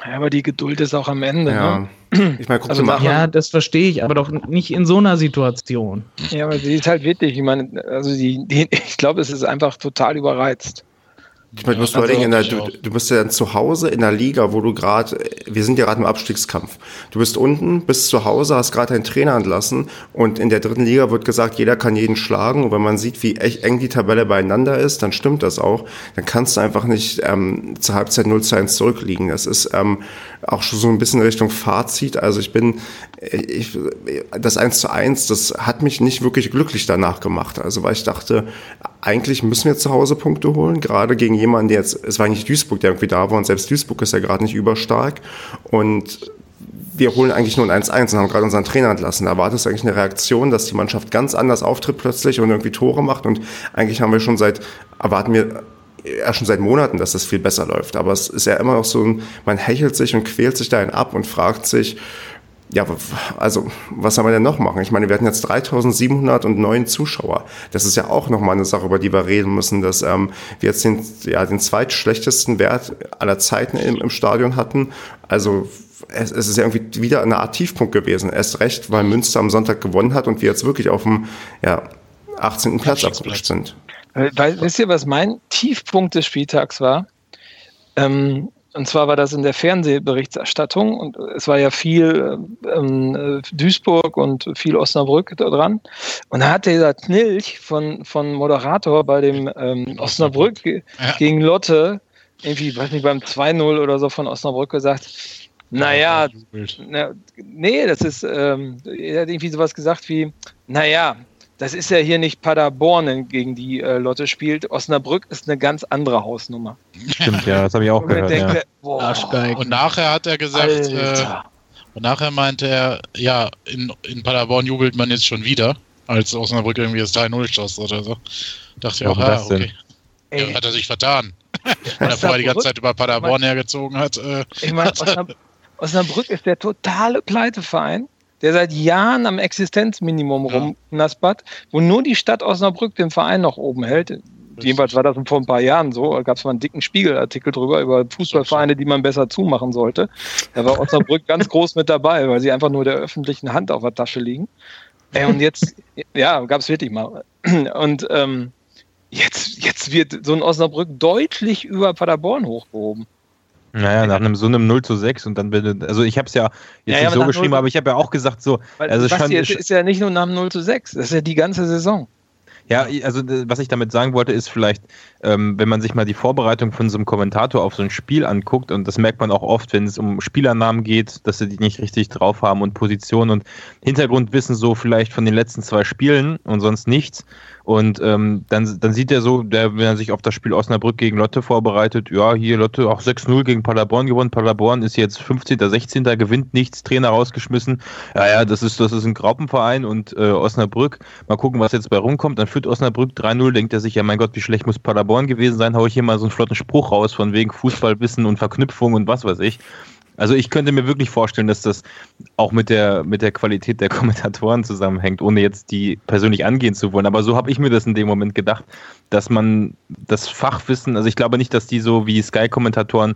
Ja, aber die Geduld ist auch am Ende.
Ja.
Ne?
Ich meine, guck
Also
mal
Ja, das verstehe ich, aber doch nicht in so einer Situation.
Ja, aber sie ist halt wirklich, ich meine, also die, die ich glaube, es ist einfach total überreizt.
Ich meine, du musst
Ja,
überlegen, der,
also
du, du bist ja dann zu Hause in der Liga, wo du gerade, wir sind ja gerade im Abstiegskampf. Du bist unten, bist zu Hause, hast gerade deinen Trainer entlassen und in der dritten Liga wird gesagt, jeder kann jeden schlagen. Und wenn man sieht, wie echt eng die Tabelle beieinander ist, dann stimmt das auch. Dann kannst du einfach nicht ähm, zur Halbzeit 0 zu 1 zurückliegen. Das ist ähm, auch schon so ein bisschen Richtung Fazit. Also ich bin, ich, das 1 zu 1, das hat mich nicht wirklich glücklich danach gemacht. Also weil ich dachte, eigentlich müssen wir zu Hause Punkte holen, gerade gegen jemanden, der jetzt, es war eigentlich Duisburg, der irgendwie da war und selbst Duisburg ist ja gerade nicht überstark und wir holen eigentlich nur ein 1-1 und haben gerade unseren Trainer entlassen. Da erwartest du eigentlich eine Reaktion, dass die Mannschaft ganz anders auftritt plötzlich und irgendwie Tore macht und eigentlich haben wir schon seit, erwarten wir ja schon seit Monaten, dass das viel besser läuft. Aber es ist ja immer noch so, man hechelt sich und quält sich dahin ab und fragt sich, ja, also was soll man denn noch machen? Ich meine, wir hatten jetzt 3709 Zuschauer. Das ist ja auch nochmal eine Sache, über die wir reden müssen, dass ähm, wir jetzt den, ja, den zweitschlechtesten Wert aller Zeiten im, im Stadion hatten. Also es, es ist ja irgendwie wieder eine Art Tiefpunkt gewesen. Erst recht, weil Münster am Sonntag gewonnen hat und wir jetzt wirklich auf dem ja, 18. Platz abgerutscht sind.
Weil, weil, wisst ihr, was mein Tiefpunkt des Spieltags war? Ähm, und zwar war das in der Fernsehberichterstattung und es war ja viel ähm, äh, Duisburg und viel Osnabrück da dran. Und da hat dieser Knilch von, von Moderator bei dem ähm, Osnabrück
Ja.
gegen Lotte, irgendwie, weiß nicht, beim 2-0 oder so von Osnabrück gesagt, naja, na, nee, das ist, ähm, er hat irgendwie sowas gesagt wie, naja, das ist ja hier nicht Paderborn, gegen die äh, Lotte spielt. Osnabrück ist eine ganz andere Hausnummer.
Stimmt, ja, das habe ich auch
Und
gehört. Ja.
boah,
Arschgeig.
Und nachher hat er gesagt, äh, und nachher meinte er, ja, in, in Paderborn jubelt man jetzt schon wieder, als Osnabrück irgendwie das 3-0 schoss oder so. Dachte ich auch,
Warum
ah, okay.
Ey,
Ja, hat er sich vertan. Weil er vorher die ganze Zeit über Paderborn hergezogen hat. Äh,
ich meine, Osnab Osnabrück ist der totale Pleiteverein, der seit Jahren am Existenzminimum
Ja.
rumknaspert, wo nur die Stadt Osnabrück den Verein noch oben hält. Jedenfalls war das vor ein paar Jahren so. Da gab es mal einen dicken Spiegelartikel drüber, über Fußballvereine, die man besser zumachen sollte. Da war Osnabrück ganz groß mit dabei, weil sie einfach nur der öffentlichen Hand auf der Tasche liegen. Ey, und jetzt, ja, gab es wirklich mal. Und ähm, jetzt, jetzt wird so ein Osnabrück deutlich über Paderborn hochgehoben.
Naja, nach einem so einem 0 zu 6 und dann bin also ich habe es ja jetzt
Ja, ja,
nicht so geschrieben,
0
aber ich habe ja auch gesagt so,
Weil
also
Basti,
schon,
es ist ja nicht nur nach dem 0 zu 6, das ist ja die ganze Saison.
Ja, also was ich damit sagen wollte, ist vielleicht, ähm, wenn man sich mal die Vorbereitung von so einem Kommentator auf so ein Spiel anguckt, und das merkt man auch oft, wenn es um Spielernamen geht, dass sie die nicht richtig drauf haben und Positionen und Hintergrundwissen so vielleicht von den letzten zwei Spielen und sonst nichts. Und ähm, dann, dann sieht er so, der, wenn er sich auf das Spiel Osnabrück gegen Lotte vorbereitet, ja, hier Lotte auch 6-0 gegen Paderborn gewonnen. Paderborn ist jetzt 15., 16., gewinnt nichts, Trainer rausgeschmissen. Ja, ja, das ist, das ist ein Graupenverein und äh, Osnabrück, mal gucken, was jetzt bei rumkommt. Dann führt Osnabrück 3-0, denkt er sich, ja, mein Gott, wie schlecht muss Paderborn gewesen sein, hau ich hier mal so einen flotten Spruch raus von wegen Fußballwissen und Verknüpfung und was weiß ich. Also ich könnte mir wirklich vorstellen, dass das auch mit der, mit der Qualität der Kommentatoren zusammenhängt, ohne jetzt die persönlich angehen zu wollen. Aber so habe ich mir das in dem Moment gedacht, dass man das Fachwissen, also ich glaube nicht, dass die so wie Sky-Kommentatoren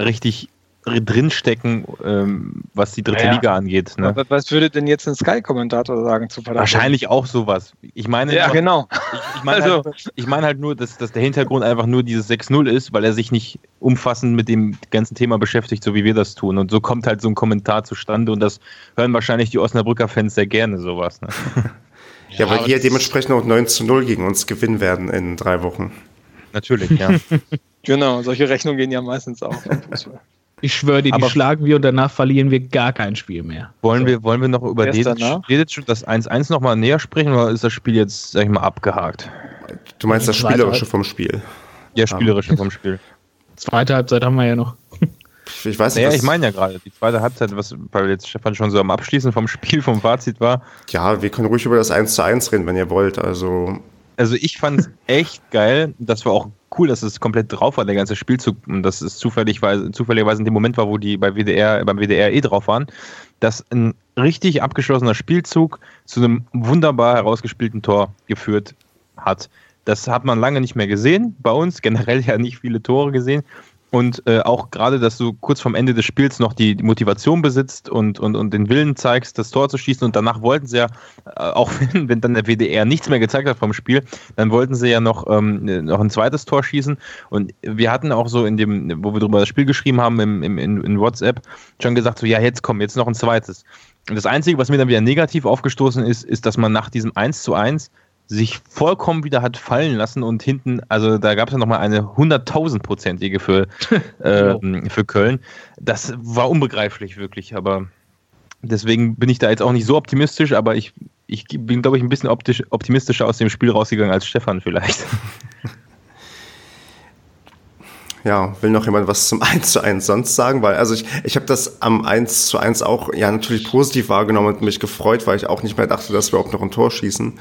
richtig drinstecken, ähm, was die dritte
Ja.
Liga angeht. Ne?
Was, was würde denn jetzt ein Sky-Kommentator sagen zu Paderborn?
Wahrscheinlich auch sowas. Ich meine,
Ja,
nur-
genau.
ich, ich meine
Also-
halt, ich meine halt nur, dass, dass der Hintergrund einfach nur dieses 6-0 ist, weil er sich nicht umfassend mit dem ganzen Thema beschäftigt, so wie wir das tun. Und so kommt halt so ein Kommentar zustande und das hören wahrscheinlich die Osnabrücker Fans sehr gerne, sowas. Ne?
Ja, weil
aber
die ja dementsprechend auch 9 zu 0 gegen uns gewinnen werden in drei Wochen.
Natürlich, ja.
Genau, solche Rechnungen gehen ja meistens auch.
Ich schwöre dir, die
Aber-
schlagen wir und danach verlieren wir gar kein Spiel mehr.
Wollen,
So.
wir, wollen wir noch über Dedic, das 1-1 nochmal näher sprechen oder ist das Spiel jetzt, sag ich mal, abgehakt?
Du meinst das Spielerische
Halb-
vom Spiel.
Ja, spielerische vom Spiel.
Zweite Halbzeit haben wir ja noch.
Ich weiß nicht,
Naja, ich meine ja gerade, die zweite Halbzeit, was, weil jetzt Stefan schon so am Abschließen vom Spiel, vom Fazit war,
ja, wir können ruhig über das 1 zu 1 reden, wenn ihr wollt. Also,
Also ich fand es echt geil. Das war auch cool, dass es komplett drauf war, der ganze Spielzug. Und dass es zufälligweise, zufälligerweise in dem Moment war, wo die bei WDR, beim WDR eh drauf waren, dass ein richtig abgeschlossener Spielzug zu einem wunderbar herausgespielten Tor geführt hat. Das hat man lange nicht mehr gesehen. Bei uns generell ja nicht viele Tore gesehen. Und äh, auch gerade, dass du kurz vorm Ende des Spiels noch die, die, Motivation besitzt und, und, und den Willen zeigst, das Tor zu schießen. Und danach wollten sie ja, äh, auch wenn, wenn dann der WDR nichts mehr gezeigt hat vom Spiel, dann wollten sie ja noch, ähm, noch ein zweites Tor schießen. Und wir hatten auch so in dem, wo wir drüber das Spiel geschrieben haben, im, im, in, in WhatsApp, schon gesagt, so ja, jetzt komm, jetzt noch ein zweites. Und das Einzige, was mir dann wieder negativ aufgestoßen ist, ist, dass man nach diesem 1 zu 1 sich vollkommen wieder hat fallen lassen und hinten, also da gab es ja nochmal eine hunderttausendprozentige für, äh, für Köln. Das war unbegreiflich wirklich, aber deswegen bin ich da jetzt auch nicht so optimistisch, aber ich, ich bin, glaube ich, ein bisschen optisch, optimistischer aus dem Spiel rausgegangen als Stefan vielleicht.
Ja, will noch jemand was zum 1 zu 1 sonst sagen? Weil, also ich, ich habe das am 1 zu 1 auch ja natürlich positiv wahrgenommen und mich gefreut, weil ich auch nicht mehr dachte, dass wir auch noch ein Tor schießen.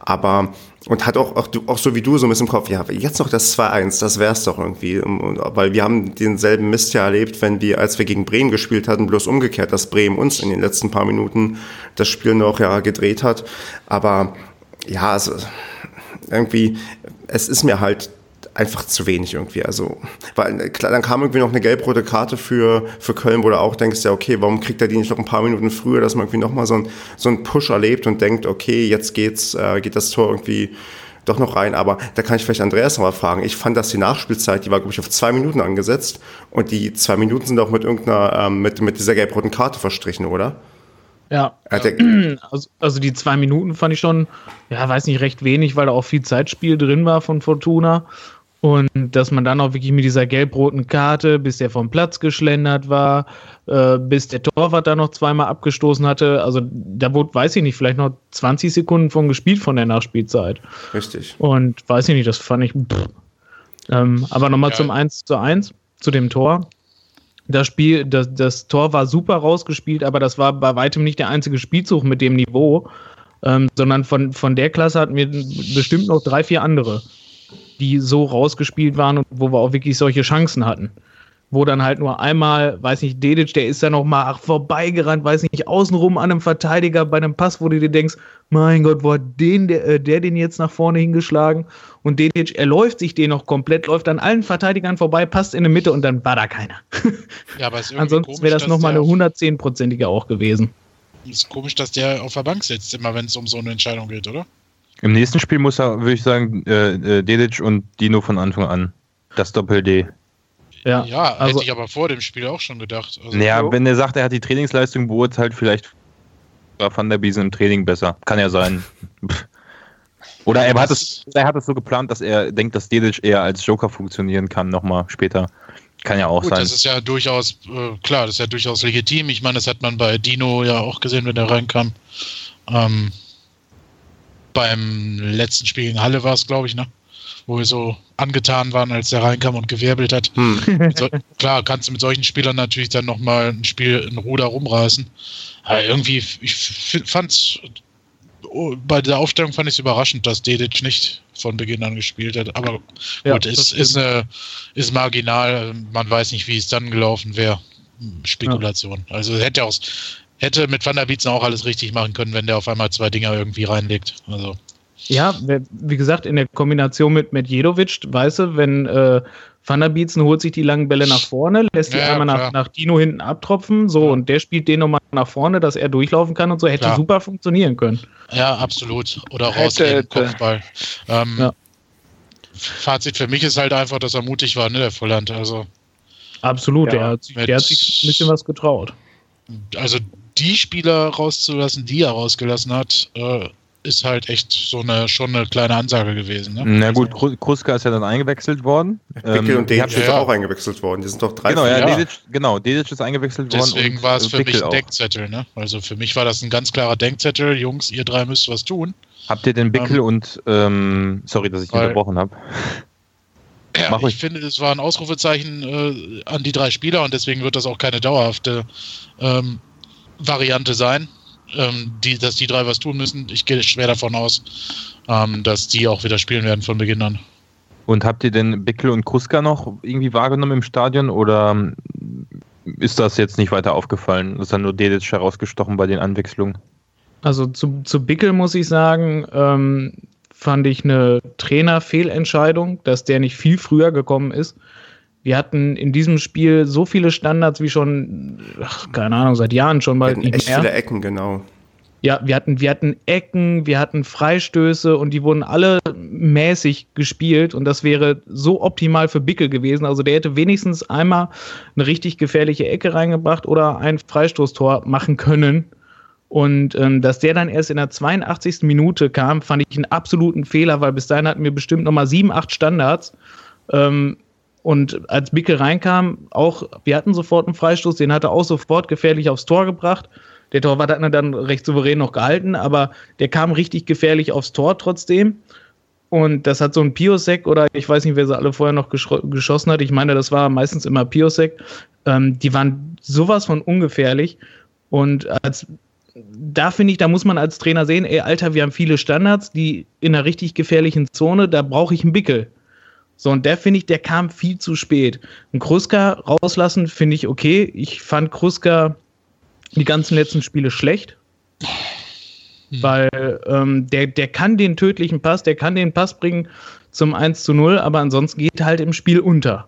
Aber, und hat auch, auch, auch so wie du so ein bisschen im Kopf, ja, jetzt noch das 2-1, das wär's doch irgendwie. Weil wir haben denselben Mist ja erlebt, wenn wir, als wir gegen Bremen gespielt hatten, bloß umgekehrt, dass Bremen uns in den letzten paar Minuten das Spiel noch ja gedreht hat. Aber ja, also irgendwie, es ist mir halt einfach zu wenig irgendwie. Also, weil klar, dann kam irgendwie noch eine gelb-rote Karte für, für Köln, wo du auch denkst, ja, okay, warum kriegt er die nicht noch ein paar Minuten früher, dass man irgendwie nochmal so, ein, so einen Push erlebt und denkt, okay, jetzt geht's, äh, geht das Tor irgendwie doch noch rein. Aber da kann ich vielleicht Andreas nochmal fragen. Ich fand, dass die Nachspielzeit, die war, glaube ich, auf zwei Minuten angesetzt und die zwei Minuten sind auch mit irgendeiner, ähm, mit, mit dieser gelb-roten Karte verstrichen, oder?
Ja, also, also die zwei Minuten fand ich schon, ja, weiß nicht, recht wenig, weil da auch viel Zeitspiel drin war von Fortuna. Und dass man dann auch wirklich mit dieser gelb-roten Karte, bis der vom Platz geschlendert war, äh, bis der Torwart da noch zweimal abgestoßen hatte, also da wurde, weiß ich nicht, vielleicht noch 20 Sekunden von gespielt von der Nachspielzeit.
Richtig.
Und weiß ich nicht, das fand ich. Ähm, aber nochmal ja. zum 1 zu 1, zu dem Tor. Das Spiel, das, das Tor war super rausgespielt, aber das war bei weitem nicht der einzige Spielzug mit dem Niveau, ähm, sondern von, von der Klasse hatten wir bestimmt noch drei, vier andere die so rausgespielt waren und wo wir auch wirklich solche Chancen hatten. Wo dann halt nur einmal, weiß nicht, Dedic, der ist da noch mal vorbeigerannt, weiß nicht, außenrum an einem Verteidiger bei einem Pass, wo du dir denkst, mein Gott, wo hat den, der, äh, der den jetzt nach vorne hingeschlagen? Und Dedic, er läuft sich den noch komplett, läuft an allen Verteidigern vorbei, passt in die Mitte und dann war da keiner. Ja, aber Ansonsten wäre das nochmal eine 110-prozentige auch gewesen.
Ist komisch, dass der auf der Bank sitzt, immer wenn es um so eine Entscheidung geht, oder?
Im nächsten Spiel muss er, würde ich sagen, äh, äh, Dedic und Dino von Anfang an. Das Doppel-D.
Ja, ja also, hätte ich aber vor dem Spiel auch schon gedacht.
Also, ja, so. wenn er sagt, er hat die Trainingsleistung beurteilt, vielleicht war Van der Biesen im Training besser. Kann ja sein. Oder er hat, es, er hat es so geplant, dass er denkt, dass Dedic eher als Joker funktionieren kann, nochmal später. Kann ja auch Gut, sein.
Das ist ja durchaus, äh, klar, das ist ja durchaus legitim. Ich meine, das hat man bei Dino ja auch gesehen, wenn er reinkam. Ähm, beim letzten Spiel gegen Halle war es, glaube ich, ne? Wo wir so angetan waren, als der reinkam und gewirbelt hat. Hm. So, klar, kannst du mit solchen Spielern natürlich dann nochmal ein Spiel in Ruder rumreißen. Aber irgendwie, ich fand's oh, bei der Aufstellung fand ich es überraschend, dass Dedic nicht von Beginn an gespielt hat. Aber ja, gut, ist, ist, eine, ist marginal. Man weiß nicht, wie es dann gelaufen wäre. Spekulation. Ja. Also hätte aus, hätte mit Van der Bietzen auch alles richtig machen können, wenn der auf einmal zwei Dinger irgendwie reinlegt. Also.
Ja, wie gesagt, in der Kombination mit Medjedovic, weißt du, wenn äh, Van der Bietzen holt sich die langen Bälle nach vorne, lässt die ja, einmal nach, nach, Dino hinten abtropfen, so, ja. und der spielt den nochmal nach vorne, dass er durchlaufen kann und so, hätte klar. super funktionieren können.
Ja, absolut. Oder rausgehen, Kopfball. Ähm, ja. Fazit für mich ist halt einfach, dass er mutig war, ne, der Volland, also.
Absolut, der, hat sich, der hat sich ein bisschen was getraut.
Also die Spieler rauszulassen, die er rausgelassen hat, äh, ist halt echt so eine schon eine kleine Ansage gewesen. Ne?
Na gut, Kruska ist ja dann eingewechselt worden.
Bickel ähm, und Dedic sind ja. auch eingewechselt worden. Die sind doch drei.
Genau, ja, Dedic, genau, Dedic ist eingewechselt
worden. Deswegen war es für Bickel mich ein Denkzettel. Ne? Also für mich war das ein ganz klarer Denkzettel. Jungs, ihr drei müsst was tun.
Habt ihr den Bickel ähm, und ähm, sorry, dass ich weil, unterbrochen habe.
Ja, Mach ich, ich finde, es war ein Ausrufezeichen äh, an die drei Spieler und deswegen wird das auch keine dauerhafte ähm, Variante sein, ähm, die, dass die drei was tun müssen. Ich gehe schwer davon aus, ähm, dass die auch wieder spielen werden von Beginn an.
Und habt ihr denn Bickel und Kruska noch irgendwie wahrgenommen im Stadion oder ist das jetzt nicht weiter aufgefallen? Ist dann nur Dedic herausgestochen bei den Anwechslungen?
Also zu, zu Bickel muss ich sagen, ähm, fand ich eine Trainerfehlentscheidung, dass der nicht viel früher gekommen ist Wir hatten in diesem Spiel so viele Standards wie schon, ach, keine Ahnung, seit Jahren schon mal.
Wir hatten echt viele Ecken, genau.
Ja, wir hatten, wir hatten Ecken, wir hatten Freistöße und die wurden alle mäßig gespielt und das wäre so optimal für Bickel gewesen. Also der hätte wenigstens einmal eine richtig gefährliche Ecke reingebracht oder ein Freistoßtor machen können. Und ähm, dass der dann erst in der 82. Minute kam, fand ich einen absoluten Fehler, weil bis dahin hatten wir bestimmt nochmal sieben, acht Standards. Ähm, und als Bickel reinkam, auch, wir hatten sofort einen Freistoß, den hat er auch sofort gefährlich aufs Tor gebracht. Der Torwart hat ihn dann recht souverän noch gehalten, aber der kam richtig gefährlich aufs Tor trotzdem. Und das hat so ein Piosek oder ich weiß nicht, wer sie alle vorher noch geschossen hat. Ich meine, das war meistens immer Piosek. Ähm, die waren sowas von ungefährlich. Und als da finde ich, da muss man als Trainer sehen, ey, Alter, wir haben viele Standards, die in einer richtig gefährlichen Zone, da brauche ich einen Bickel. So, und der finde ich, der kam viel zu spät. Ein Kruska rauslassen finde ich okay. Ich fand Kruska die ganzen letzten Spiele schlecht. Hm. Weil ähm, der, der kann den tödlichen Pass, der kann den Pass bringen zum 1 zu 0, aber ansonsten geht halt im Spiel unter.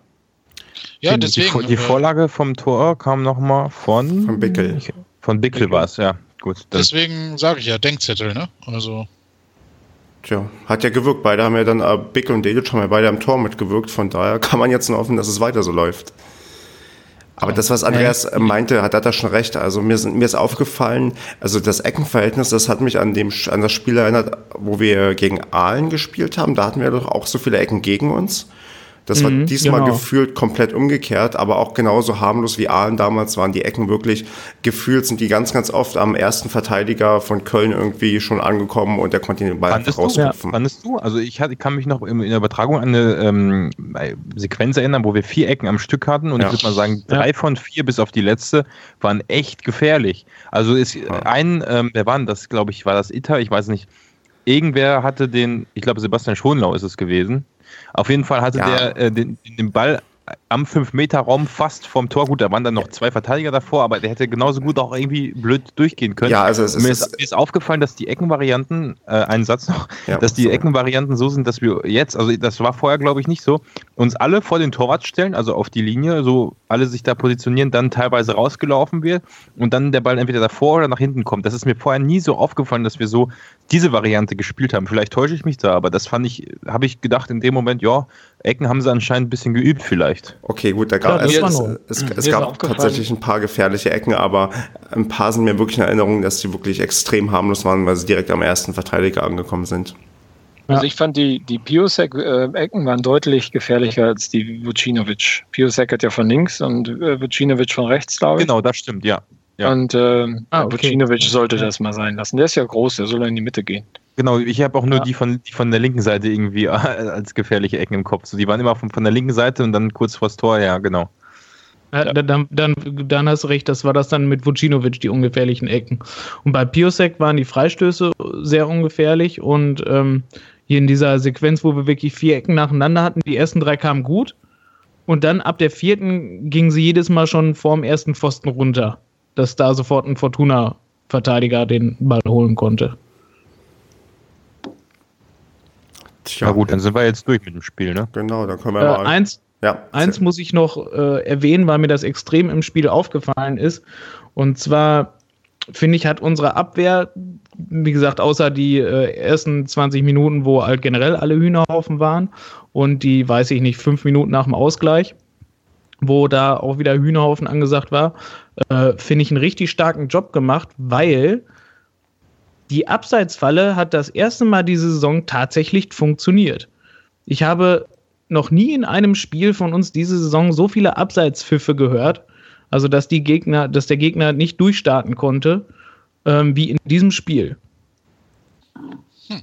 Ja, deswegen. Die, die äh, Vorlage vom Tor kam nochmal von.
Von Bickel.
Von Bickel, Bickel. war es, ja. Gut.
Deswegen sage ich ja Denkzettel, ne? Also.
Tja, hat ja gewirkt. Beide haben ja dann, äh, Bickel und Delic haben ja beide am Tor mitgewirkt. Von daher kann man jetzt nur hoffen, dass es weiter so läuft. Aber das, was Andreas meinte, hat, hat er schon recht. Also mir, sind, mir ist aufgefallen, also das Eckenverhältnis, das hat mich an, dem, an das Spiel erinnert, wo wir gegen Aalen gespielt haben. Da hatten wir doch auch so viele Ecken gegen uns. Das war mhm, diesmal genau. gefühlt komplett umgekehrt, aber auch genauso harmlos wie Aalen damals waren die Ecken wirklich gefühlt, sind die ganz, ganz oft am ersten Verteidiger von Köln irgendwie schon angekommen und der konnte den Ball
Fandest rauslupfen. Ja. Fandest du? Also ich, hatte, ich kann mich noch in der Übertragung an eine ähm, Sequenz erinnern, wo wir vier Ecken am Stück hatten und ja. ich würde mal sagen, drei ja. von vier bis auf die letzte waren echt gefährlich. Also ist ein, ähm, wer war denn das, glaube ich, war das Itter, ich weiß nicht. Irgendwer hatte den, ich glaube Sebastian Schonlau ist es gewesen, auf jeden Fall hatte ja. der äh, den, den Ball am 5-Meter-Raum fast vom Tor. Gut, da waren dann noch zwei Verteidiger davor, aber der hätte genauso gut auch irgendwie blöd durchgehen können.
Ja, also es
mir, ist, mir ist aufgefallen, dass die Eckenvarianten, äh, einen Satz noch, ja, dass die sorry. Eckenvarianten so sind, dass wir jetzt, also das war vorher glaube ich nicht so, uns alle vor den Torwart stellen, also auf die Linie, so alle sich da positionieren, dann teilweise rausgelaufen wird und dann der Ball entweder davor oder nach hinten kommt. Das ist mir vorher nie so aufgefallen, dass wir so diese Variante gespielt haben. Vielleicht täusche ich mich da, aber das fand ich, habe ich gedacht in dem Moment, ja, Ecken haben sie anscheinend ein bisschen geübt vielleicht.
Okay, gut, da gab, ja, es, es, es, es gab tatsächlich ein paar gefährliche Ecken, aber ein paar sind mir wirklich in Erinnerung, dass die wirklich extrem harmlos waren, weil sie direkt am ersten Verteidiger angekommen sind.
Also ich fand die, die Piosek-Ecken waren deutlich gefährlicher als die Vucinovic. Piosek hat ja von links und äh, Vucinovic von rechts, glaube
ich. Genau, das stimmt, ja. Ja.
Und äh, ah, okay. Vucinovic sollte das mal sein lassen. Der ist ja groß, der soll in die Mitte gehen.
Genau, ich habe auch nur ja. die, von, die von der linken Seite irgendwie als gefährliche Ecken im Kopf. So, die waren immer von, von der linken Seite und dann kurz vors Tor, ja, genau.
Ja, dann, dann, dann hast du recht, das war das dann mit Vucinovic, die ungefährlichen Ecken. Und bei Piosek waren die Freistöße sehr ungefährlich und ähm, hier in dieser Sequenz, wo wir wirklich vier Ecken nacheinander hatten, die ersten drei kamen gut und dann ab der vierten gingen sie jedes Mal schon vorm ersten Pfosten runter, dass da sofort ein Fortuna-Verteidiger den Ball holen konnte.
Tja, Na gut, dann sind wir jetzt durch mit dem Spiel, ne?
Genau, dann können wir
äh, mal. Eins, ja, eins muss ich noch äh, erwähnen, weil mir das extrem im Spiel aufgefallen ist. Und zwar finde ich, hat unsere Abwehr, wie gesagt, außer die äh, ersten 20 Minuten, wo halt generell alle Hühnerhaufen waren und die, weiß ich nicht, fünf Minuten nach dem Ausgleich, wo da auch wieder Hühnerhaufen angesagt war, äh, finde ich einen richtig starken Job gemacht, weil die Abseitsfalle hat das erste Mal diese Saison tatsächlich funktioniert. Ich habe noch nie in einem Spiel von uns diese Saison so viele Abseitspfiffe gehört. Also, dass die Gegner, dass der Gegner nicht durchstarten konnte, ähm, wie in diesem Spiel.
Hm.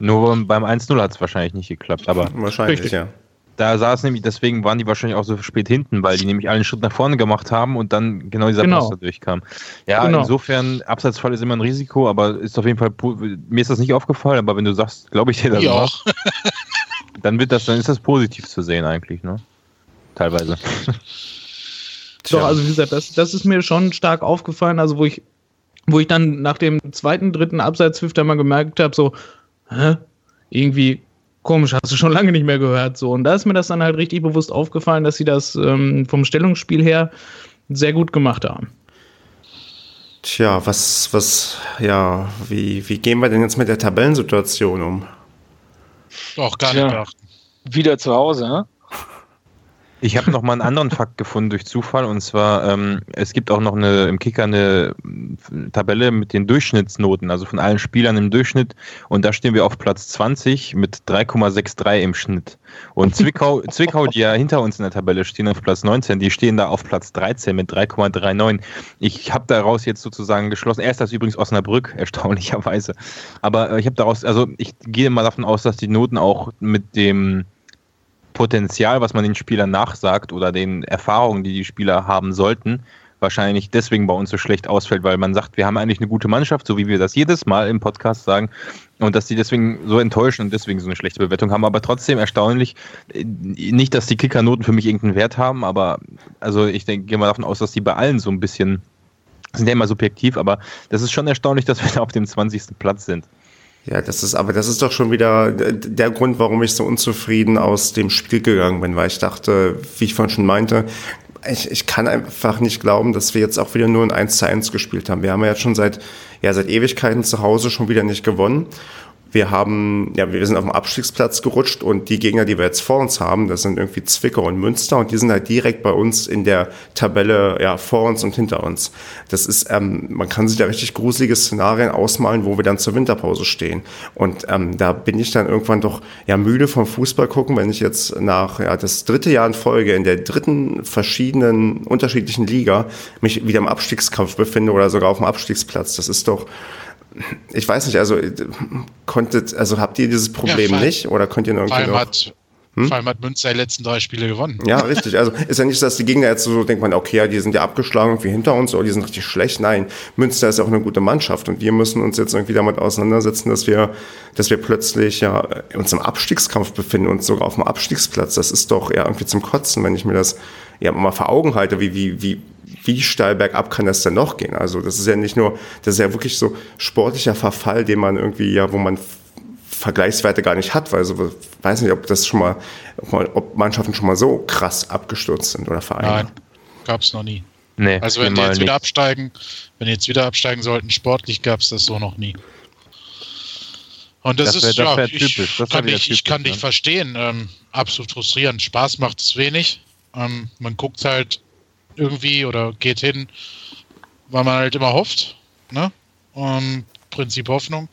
Nur beim 1-0 hat es wahrscheinlich nicht geklappt, aber.
Wahrscheinlich, richtig. ja.
Da es nämlich, deswegen waren die wahrscheinlich auch so spät hinten, weil die nämlich einen Schritt nach vorne gemacht haben und dann genau dieser genau. Pass da durchkam. Ja, genau. insofern, Abseitsfall ist immer ein Risiko, aber ist auf jeden Fall, mir ist das nicht aufgefallen, aber wenn du sagst, glaube ich dir das ja. auch, dann wird das, dann ist das positiv zu sehen eigentlich, ne? Teilweise.
Doch, also wie gesagt, das, das ist mir schon stark aufgefallen, also wo ich, wo ich dann nach dem zweiten, dritten Abseitspfiff dann mal gemerkt habe, so, hä? irgendwie komisch, hast du schon lange nicht mehr gehört. So. Und da ist mir das dann halt richtig bewusst aufgefallen, dass sie das ähm, vom Stellungsspiel her sehr gut gemacht haben.
Tja, was, was, ja, wie, wie gehen wir denn jetzt mit der Tabellensituation um?
Doch, gar nicht beachten.
Wieder zu Hause, ne?
Ich habe noch mal einen anderen Fakt gefunden durch Zufall und zwar ähm, es gibt auch noch eine im Kicker eine Tabelle mit den Durchschnittsnoten, also von allen Spielern im Durchschnitt und da stehen wir auf Platz 20 mit 3,63 im Schnitt. Und Zwickau, Zwickau, die ja hinter uns in der Tabelle stehen auf Platz 19, die stehen da auf Platz 13 mit 3,39. Ich habe daraus jetzt sozusagen geschlossen, erst das übrigens Osnabrück, erstaunlicherweise. Aber äh, ich habe daraus, also ich gehe mal davon aus, dass die Noten auch mit dem Potenzial, was man den Spielern nachsagt oder den Erfahrungen, die die Spieler haben sollten, wahrscheinlich deswegen bei uns so schlecht ausfällt, weil man sagt, wir haben eigentlich eine gute Mannschaft, so wie wir das jedes Mal im Podcast sagen, und dass die deswegen so enttäuschen und deswegen so eine schlechte Bewertung haben. Aber trotzdem erstaunlich, nicht, dass die Kickernoten für mich irgendeinen Wert haben, aber also ich denke, gehe mal davon aus, dass die bei allen so ein bisschen, sind ja immer subjektiv, aber das ist schon erstaunlich, dass wir da auf dem 20. Platz sind.
Ja, das ist, aber das ist doch schon wieder der Grund, warum ich so unzufrieden aus dem Spiel gegangen bin, weil ich dachte, wie ich vorhin schon meinte, ich, ich kann einfach nicht glauben, dass wir jetzt auch wieder nur ein 1 zu 1 gespielt haben. Wir haben ja jetzt schon seit, ja, seit Ewigkeiten zu Hause schon wieder nicht gewonnen. Wir haben, ja, wir sind auf dem Abstiegsplatz gerutscht und die Gegner, die wir jetzt vor uns haben, das sind irgendwie Zwickau und Münster und die sind halt direkt bei uns in der Tabelle, ja, vor uns und hinter uns. Das ist, ähm, man kann sich da richtig gruselige Szenarien ausmalen, wo wir dann zur Winterpause stehen. Und ähm, da bin ich dann irgendwann doch ja müde vom Fußball gucken, wenn ich jetzt nach ja, das dritte Jahr in Folge in der dritten verschiedenen unterschiedlichen Liga mich wieder im Abstiegskampf befinde oder sogar auf dem Abstiegsplatz. Das ist doch ich weiß nicht, also konntet, also habt ihr dieses Problem ja, nicht oder könnt ihr irgendwie noch,
hat, hm? Vor allem hat Münster die letzten drei Spiele gewonnen.
Ja, richtig. Also ist ja nicht, dass die Gegner jetzt so denkt man, okay, ja, die sind ja abgeschlagen wie hinter uns oder die sind richtig schlecht. Nein, Münster ist ja auch eine gute Mannschaft und wir müssen uns jetzt irgendwie damit auseinandersetzen, dass wir, dass wir plötzlich ja uns im Abstiegskampf befinden und sogar auf dem Abstiegsplatz. Das ist doch ja irgendwie zum Kotzen, wenn ich mir das ja mal vor Augen halte, wie, wie, wie, wie steil bergab kann das denn noch gehen? Also das ist ja nicht nur, das ist ja wirklich so sportlicher Verfall, den man irgendwie, ja, wo man Vergleichswerte gar nicht hat, weil so weiß nicht, ob das schon mal, ob Mannschaften schon mal so krass abgestürzt sind oder Vereine. Nein,
gab es noch nie. Nee, also wenn die jetzt wieder absteigen, wenn die jetzt wieder absteigen sollten, sportlich gab es das so noch nie. Und das, das wär, ist das ja, ich, das kann, ich, typisch, ich kann ne? dich verstehen. Ähm, absolut frustrierend. Spaß macht es wenig. Ähm, man guckt halt irgendwie oder geht hin, weil man halt immer hofft. Ne? Um, Prinzip Hoffnung.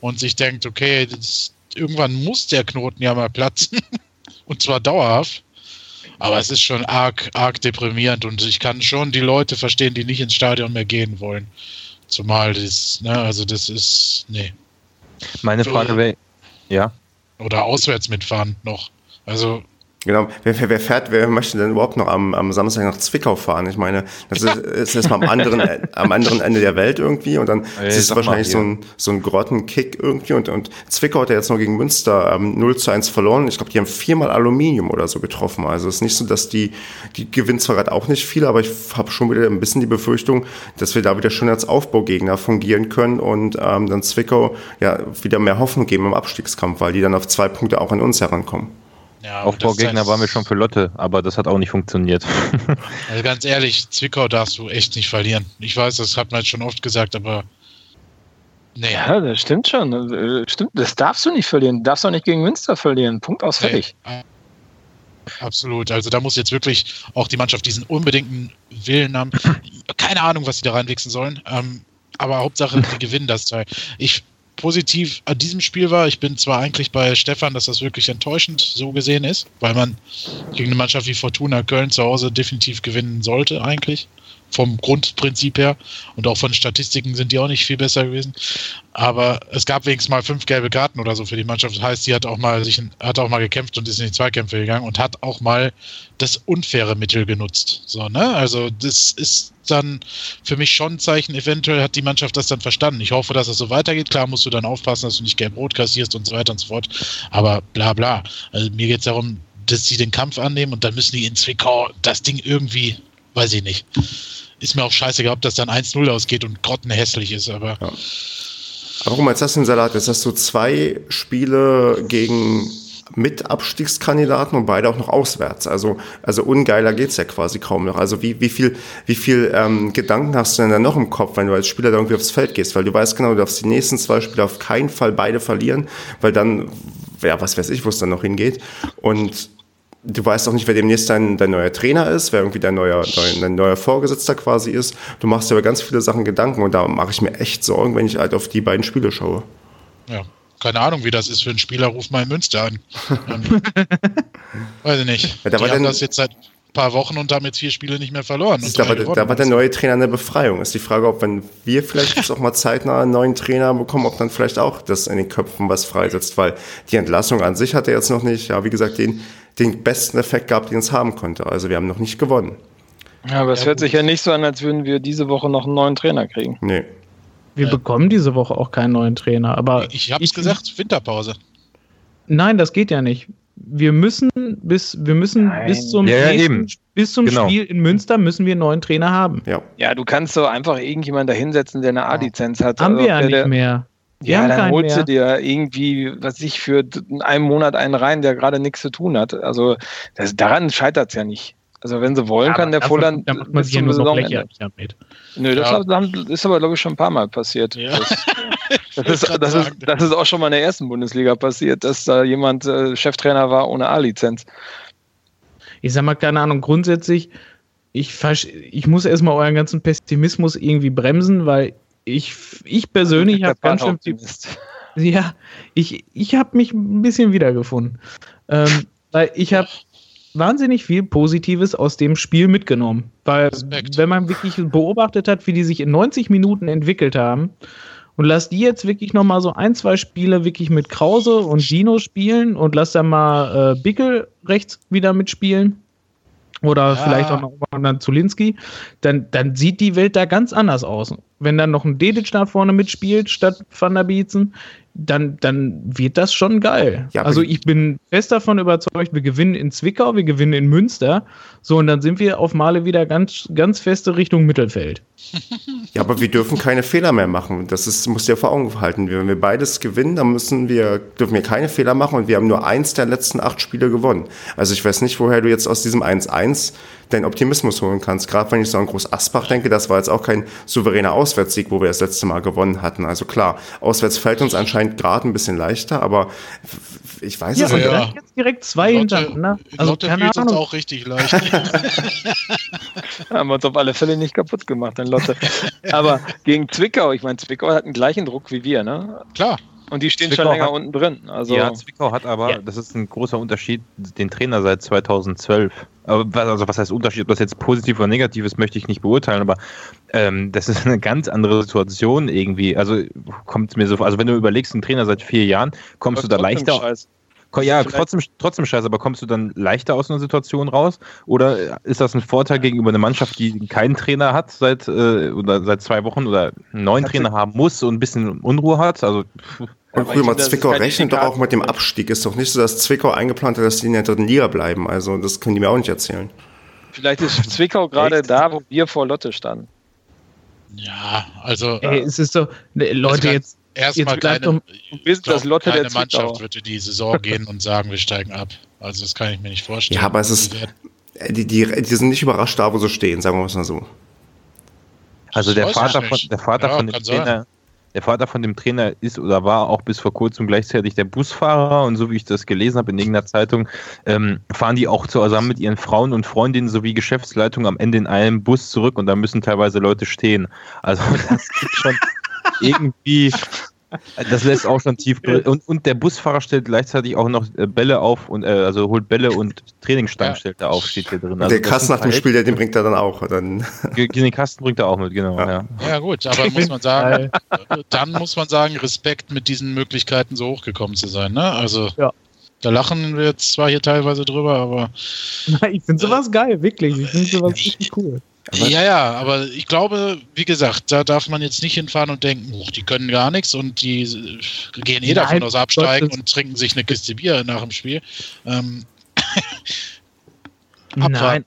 Und sich denkt, okay, das, irgendwann muss der Knoten ja mal platzen. und zwar dauerhaft. Aber es ist schon arg, arg deprimierend und ich kann schon die Leute verstehen, die nicht ins Stadion mehr gehen wollen. Zumal das, ne, also das ist, nee.
Meine Frage wäre, ja.
Oder auswärts mitfahren noch. Also
Genau, wer, wer, fährt, wer möchte denn überhaupt noch am, am Samstag nach Zwickau fahren? Ich meine, das ist, ist erstmal am anderen, am anderen Ende der Welt irgendwie und dann hey, ist es wahrscheinlich so ein, so ein Grottenkick irgendwie und, und Zwickau hat ja jetzt noch gegen Münster ähm, 0 zu 1 verloren. Ich glaube, die haben viermal Aluminium oder so getroffen. Also es ist nicht so, dass die, die gewinnen zwar gerade auch nicht viel, aber ich habe schon wieder ein bisschen die Befürchtung, dass wir da wieder schon als Aufbaugegner fungieren können und ähm, dann Zwickau ja wieder mehr Hoffnung geben im Abstiegskampf, weil die dann auf zwei Punkte auch an uns herankommen.
Ja, Aufbaugegner waren wir schon für Lotte, aber das hat auch nicht funktioniert.
Also ganz ehrlich, Zwickau darfst du echt nicht verlieren. Ich weiß, das hat man jetzt schon oft gesagt, aber.
Nee. Ja, das stimmt schon. Äh, stimmt, das darfst du nicht verlieren. Du darfst auch nicht gegen Münster verlieren. Punkt aus, fertig. Nee.
Absolut. Also da muss jetzt wirklich auch die Mannschaft diesen unbedingten Willen haben. Keine Ahnung, was sie da reinwichsen sollen. Ähm, aber Hauptsache, sie gewinnen das Teil. Ich positiv an diesem Spiel war, ich bin zwar eigentlich bei Stefan, dass das wirklich enttäuschend so gesehen ist, weil man gegen eine Mannschaft wie Fortuna Köln zu Hause definitiv gewinnen sollte eigentlich vom Grundprinzip her und auch von Statistiken sind die auch nicht viel besser gewesen. Aber es gab wenigstens mal fünf gelbe Karten oder so für die Mannschaft. Das heißt, sie hat auch mal sich hat auch mal gekämpft und ist in die Zweikämpfe gegangen und hat auch mal das unfaire Mittel genutzt. So, ne? Also das ist dann für mich schon ein Zeichen. Eventuell hat die Mannschaft das dann verstanden. Ich hoffe, dass es das so weitergeht. Klar musst du dann aufpassen, dass du nicht gelb-rot kassierst und so weiter und so fort. Aber bla bla. Also mir geht es darum, dass sie den Kampf annehmen und dann müssen die in Zwickau das Ding irgendwie, weiß ich nicht ist mir auch scheißegal, ob das dann 1-0 ausgeht und grottenhässlich ist, aber. Ja.
Aber guck mal, jetzt hast du den Salat. Jetzt hast du zwei Spiele gegen mit Abstiegskandidaten und beide auch noch auswärts. Also, also ungeiler geht's ja quasi kaum noch. Also wie, wie viel, wie viel ähm, Gedanken hast du denn da noch im Kopf, wenn du als Spieler da irgendwie aufs Feld gehst? Weil du weißt genau, du darfst die nächsten zwei Spiele auf keinen Fall beide verlieren, weil dann, ja, was weiß ich, wo es dann noch hingeht. Und du weißt auch nicht, wer demnächst dein, dein neuer Trainer ist, wer irgendwie dein neuer, dein, dein neuer Vorgesetzter quasi ist. Du machst dir über ganz viele Sachen Gedanken und da mache ich mir echt Sorgen, wenn ich halt auf die beiden Spiele schaue.
Ja, keine Ahnung, wie das ist für einen Spieler, ruf mal in Münster an. Ähm, weiß ich nicht.
Ja, da
die
war
haben
denn-
das jetzt seit paar Wochen und haben jetzt vier Spiele nicht mehr verloren. Und
Da war, da war der neue Trainer eine Befreiung. Ist die Frage, ob wenn wir vielleicht jetzt auch mal zeitnah einen neuen Trainer bekommen, ob dann vielleicht auch das in den Köpfen was freisetzt, weil die Entlassung an sich hat er jetzt noch nicht, ja, wie gesagt, den, den besten Effekt gehabt, den es haben konnte. Also wir haben noch nicht gewonnen.
Ja, aber es
Ja,
hört
gut.
sich ja nicht so an, als würden wir diese Woche noch einen neuen Trainer kriegen.
Nee.
Wir
Ja.
bekommen diese Woche auch keinen neuen Trainer. Aber
ich hab's gesagt, Winterpause.
Nein, das geht ja nicht. Wir müssen bis wir müssen
Nein.
bis zum
Ja, ja,
nächsten-
eben.
bis zum
Genau.
Spiel in Münster müssen wir einen neuen Trainer haben.
Ja.
Ja, du kannst so einfach irgendjemanden da hinsetzen, der eine A-Lizenz hat.
haben
Also,
wir ja
der-
nicht mehr. Wir
Ja, dann holst du dir irgendwie, was ich für in einem Monat einen rein, der gerade nichts zu tun hat. Also das, daran scheitert es ja nicht. Also wenn sie wollen, kann der
Dafür-
Volland
Da macht man
bis
sich ja
zum
nur noch
Saisonende. Nö, das
Ja.
ist aber, glaube ich, schon ein paar Mal passiert.
Ja.
Das, das, ist, das, ist, das ist auch schon mal in der ersten Bundesliga passiert, dass da jemand äh, Cheftrainer war ohne A-Lizenz.
Ich sag mal, keine Ahnung, grundsätzlich, ich, ich muss erstmal euren ganzen Pessimismus irgendwie bremsen, weil ich, ich persönlich habe ganz schön. Ja, ich, ich habe mich ein bisschen wiedergefunden. Ähm, weil ich habe wahnsinnig viel Positives aus dem Spiel mitgenommen. Weil,
Respekt.
wenn man wirklich beobachtet hat, wie die sich in 90 Minuten entwickelt haben, und lass die jetzt wirklich nochmal so ein, zwei Spiele wirklich mit Krause und Dino spielen und lass dann mal äh, Bickel rechts wieder mitspielen. Oder
Ja.
vielleicht auch noch mal dann Zulinski, dann, dann sieht die Welt da ganz anders aus. Wenn dann noch ein Dedic da vorne mitspielt statt Van der Bietzen, dann, dann wird das schon geil.
Ja,
also ich bin fest davon überzeugt, wir gewinnen in Zwickau, wir gewinnen in Münster. So, und dann sind wir auf Male wieder ganz, ganz feste Richtung Mittelfeld.
Ja, aber wir dürfen keine Fehler mehr machen. Das ist, muss dir vor Augen halten. Wenn wir beides gewinnen, dann müssen wir, dürfen wir keine Fehler machen und wir haben nur eins der letzten acht Spiele gewonnen. Also ich weiß nicht, woher du jetzt aus diesem 1-1 deinen Optimismus holen kannst. Gerade wenn ich so an Groß Asbach denke, das war jetzt auch kein souveräner Auswärtssieg, wo wir das letzte Mal gewonnen hatten. Also klar, auswärts fällt uns anscheinend gerade ein bisschen leichter, aber ich weiß es
und
nicht.
ja.
jetzt direkt zwei
Lotte,
hintereinander. Also
Lotte
keine Ahnung.
auch richtig leicht.
Haben wir uns auf alle Fälle nicht kaputt gemacht, dann Lotte. Aber gegen Zwickau, ich meine, Zwickau hat den gleichen Druck wie wir, ne?
Klar.
Und die stehen
Zwickau
schon länger
hat-
unten drin. Also
ja, Zwickau hat aber,
Ja.
das ist ein großer Unterschied, den Trainer seit 2012. Aber was- also was heißt Unterschied? Ob das jetzt positiv oder negativ ist, möchte ich nicht beurteilen, aber ähm, das ist eine ganz andere Situation irgendwie. Also kommt es mir so also wenn du überlegst, ein Trainer seit vier Jahren, kommst du da leichter,
Scheiß.
Ja,
Vielleicht-
trotzdem, trotzdem scheiße, aber kommst du dann leichter aus einer Situation raus? Oder ist das ein Vorteil gegenüber einer Mannschaft, die keinen Trainer hat seit, äh, oder seit zwei Wochen oder einen neuen
Hat
Trainer haben muss und ein bisschen Unruhe hat? Also,
Und
das ist
Zwickau rechnet doch auch mit dem Abstieg. Ist doch nicht so, dass Zwickau eingeplant hat, dass die in der dritten Liga bleiben. Also das können die mir auch nicht erzählen.
Vielleicht ist Zwickau gerade da, wo wir vor Lotte standen.
Ja, also
Ey, es ist doch, ne, Leute,
kann-
jetzt,
erstmal keine,
Wir wissen,
glaub,
dass Lotte der
keine Mannschaft in die Saison gehen und sagen, wir steigen ab. Also das kann ich mir nicht vorstellen.
Ja, aber es ist-
Die
Die, die, sind nicht überrascht da, wo sie stehen, sagen wir es mal so.
also der Vater von, der Vater
Ja,
von dem
sein.
Trainer, der Vater von dem Trainer ist oder war auch bis vor kurzem gleichzeitig der Busfahrer und so wie ich das gelesen habe in irgendeiner Zeitung, ähm, fahren die auch zusammen mit ihren Frauen und Freundinnen sowie Geschäftsleitung am Ende in einem Bus zurück und da müssen teilweise Leute stehen. Also das gibt schon irgendwie, das lässt auch schon tief und, und der Busfahrer stellt gleichzeitig auch noch äh, Bälle auf und äh, also holt Bälle und Trainingsstangen
Ja.
stellt er auf, steht hier drin. Also
der Kasten nach dem
halt-
Spiel, der, den bringt er dann auch. Dann,
Den Kasten bringt er auch mit, genau.
Ja.
Ja.
Ja gut, aber muss man sagen, dann muss man sagen, Respekt mit diesen Möglichkeiten so hochgekommen zu sein. Ne? Also
Ja.
da lachen wir jetzt zwar hier teilweise drüber, aber
Nein, ich finde sowas geil, wirklich. Ich finde sowas richtig cool.
Aber-
ja, ja, aber ich glaube, wie gesagt, da darf man jetzt nicht hinfahren und denken, "Huch, die können gar nichts und die äh, gehen eh davon aus absteigen
Gottes-
und trinken sich eine Kiste Bier nach dem Spiel. Ähm.
Nein,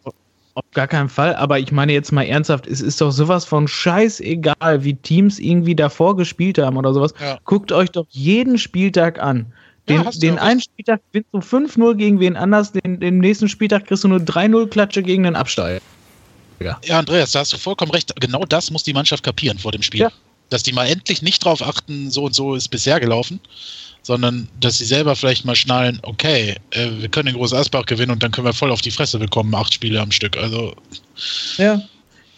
auf gar keinen Fall. Aber ich meine jetzt mal ernsthaft, es ist doch sowas von scheißegal, wie Teams irgendwie davor gespielt haben oder sowas.
Ja.
Guckt euch doch jeden Spieltag an. Den, ja, den einen Spieltag gewinnst du 5-0 gegen wen anders, den, den nächsten Spieltag kriegst du nur 3-0-Klatsche gegen den Absteiger.
Ja, Andreas, da hast du vollkommen recht. Genau das muss die Mannschaft kapieren vor dem Spiel. Ja. Dass die mal endlich nicht drauf achten, so und so ist bisher gelaufen, sondern dass sie selber vielleicht mal schnallen, okay, äh, wir können den Groß Asbach gewinnen und dann können wir voll auf die Fresse bekommen, acht Spiele am Stück. Also.
Ja.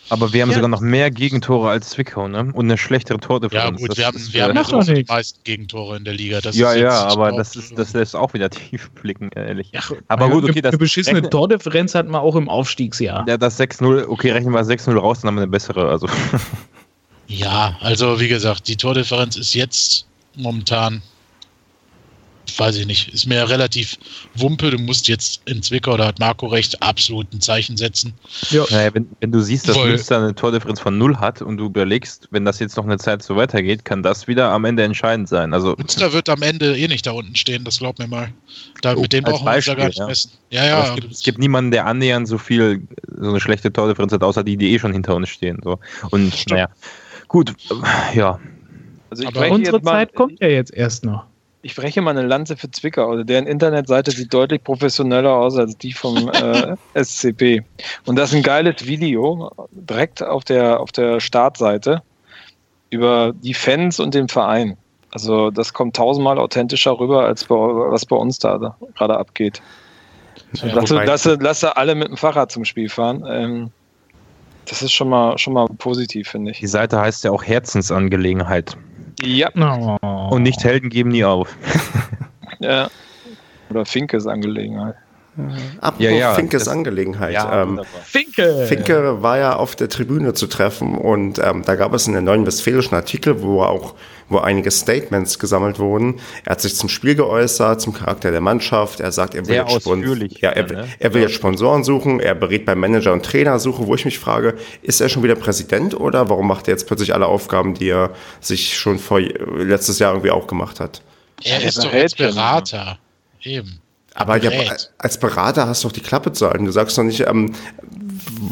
Aber wir haben ja. sogar noch mehr Gegentore als Zwickau, ne? Und eine schlechtere Tordifferenz.
Ja, gut, wir haben, wir haben auch die meisten Gegentore in der Liga.
Das ja, ja, aber das, ist, das lässt auch wieder tief blicken, ehrlich. Ja, aber gut, okay,
das. Eine beschissene rechne, Tordifferenz hat man auch im Aufstiegsjahr.
Ja, das 6-0, okay, rechnen wir 6-0 raus, dann haben wir eine bessere, also.
Ja, also wie gesagt, die Tordifferenz ist jetzt momentan weiß ich nicht, ist mir relativ wumpe. Du musst jetzt in Zwickau, da hat Marco recht, absolut ein Zeichen setzen.
Ja. Naja, wenn, wenn du siehst, dass Voll. Münster eine Tordifferenz von null hat und du überlegst, wenn das jetzt noch eine Zeit so weitergeht, kann das wieder am Ende entscheidend sein. Also,
Münster wird am Ende eh nicht da unten stehen, das glaub mir mal. Da, oh, mit dem brauchen wir gar nicht ja. messen.
Ja, ja. Es gibt, es gibt, niemanden, der annähernd so viel, so eine schlechte Tordifferenz hat, außer die, die eh schon hinter uns stehen. So. Und Stimmt. naja, gut, ja.
Also Aber unsere Zeit kommt ja jetzt erst noch
ich breche mal eine Lanze für Zwickau. Also deren Internetseite sieht deutlich professioneller aus als die vom äh, SCP. Und das ist ein geiles Video direkt auf der, auf der Startseite über die Fans und den Verein. Also das kommt tausendmal authentischer rüber, als bei, was bei uns da gerade abgeht. Ja, lasse, lasse, lasse alle mit dem Fahrrad zum Spiel fahren. Ähm, das ist schon mal, schon mal positiv, finde ich.
Die Seite heißt ja auch Herzensangelegenheit.
Ja.
Oh. Und nicht Helden geben nie auf.
ja. Oder Finkes Angelegenheit.
Apropos ja, ja, Finkes Angelegenheit. Ja, ähm, Finke. Finke war ja auf der Tribüne zu treffen und ähm, da gab es einen neuen westfälischen Artikel, wo auch wo einige Statements gesammelt wurden. Er hat sich zum Spiel geäußert, zum Charakter der Mannschaft. Er sagt, er will, jetzt, Spon ja, er, ne? er will jetzt Sponsoren suchen, er berät beim Manager und Trainer suchen, wo ich mich frage, ist er schon wieder Präsident oder warum macht er jetzt plötzlich alle Aufgaben, die er sich schon vor letztes Jahr irgendwie auch gemacht hat?
Er ist doch jetzt Berater. Eben.
Aber ja, als Berater hast du doch die Klappe zu halten. Du sagst doch nicht, ähm,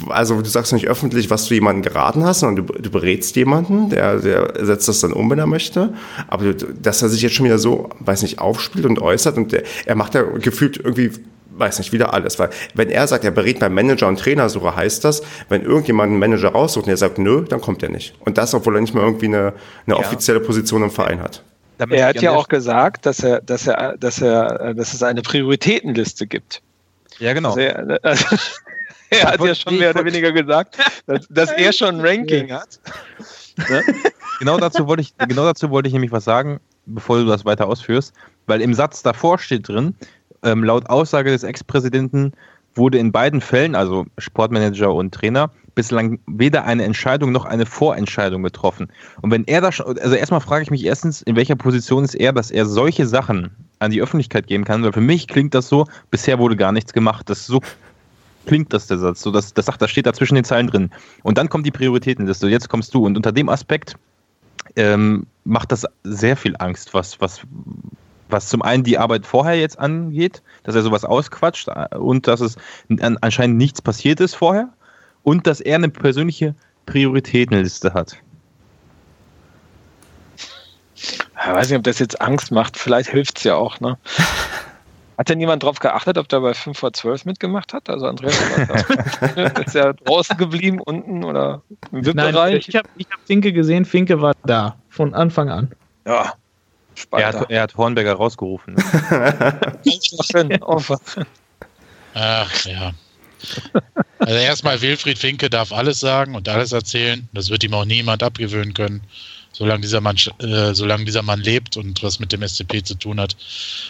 also du sagst nicht öffentlich, was du jemanden geraten hast, sondern du, du berätst jemanden, der, der setzt das dann um, wenn er möchte. Aber du, dass er sich jetzt schon wieder so, weiß nicht, aufspielt und äußert und der, er macht ja gefühlt irgendwie weiß nicht, wieder alles. Weil wenn er sagt, er berät beim Manager und Trainersuche, heißt das, wenn irgendjemand einen Manager raussucht und er sagt, nö, dann kommt er nicht. Und das, obwohl er nicht mehr irgendwie eine, eine ja. offizielle Position im Verein hat.
er hat ja auch gesagt, dass er, dass er, dass er, dass es eine Prioritätenliste gibt.
Ja, genau. Also
er, also er hat ja schon mehr oder weniger gesagt, dass, dass er schon ein Ranking hat.
Ne? Genau dazu wollte ich, genau dazu wollte ich nämlich was sagen, bevor du das weiter ausführst, weil im Satz davor steht drin, ähm, laut Aussage des Ex-Präsidenten wurde in beiden Fällen, also Sportmanager und Trainer, bislang weder eine Entscheidung noch eine Vorentscheidung getroffen. Und wenn er da schon, also erstmal frage ich mich erstens, in welcher Position ist er, dass er solche Sachen an die Öffentlichkeit geben kann, weil für mich klingt das so, bisher wurde gar nichts gemacht. Das ist so klingt das der Satz. So, das, das, sagt, das steht da zwischen den Zeilen drin. Und dann kommt die Prioritätenliste. Jetzt kommst du. Und unter dem Aspekt ähm, macht das sehr viel Angst, was, was, was zum einen die Arbeit vorher jetzt angeht, dass er sowas ausquatscht äh, und dass es anscheinend nichts passiert ist vorher und dass er eine persönliche Prioritätenliste hat.
Ich weiß nicht, ob das jetzt Angst macht. Vielleicht hilft es ja auch. Ne? Hat denn jemand darauf geachtet, ob der bei 5 vor 12 mitgemacht hat? Also Andreas ist ja draußen geblieben, unten oder
im VIP-Bereich? Ich habe ich hab Finke gesehen, Finke war da, von Anfang an.
Ja. Er hat, er hat Hornberger rausgerufen. Ne?
Ach ja. Also erstmal Wilfried Finke darf alles sagen und alles erzählen. Das wird ihm auch niemand abgewöhnen können solange dieser Mann, äh, solange dieser Mann lebt und was mit dem SCP zu tun hat.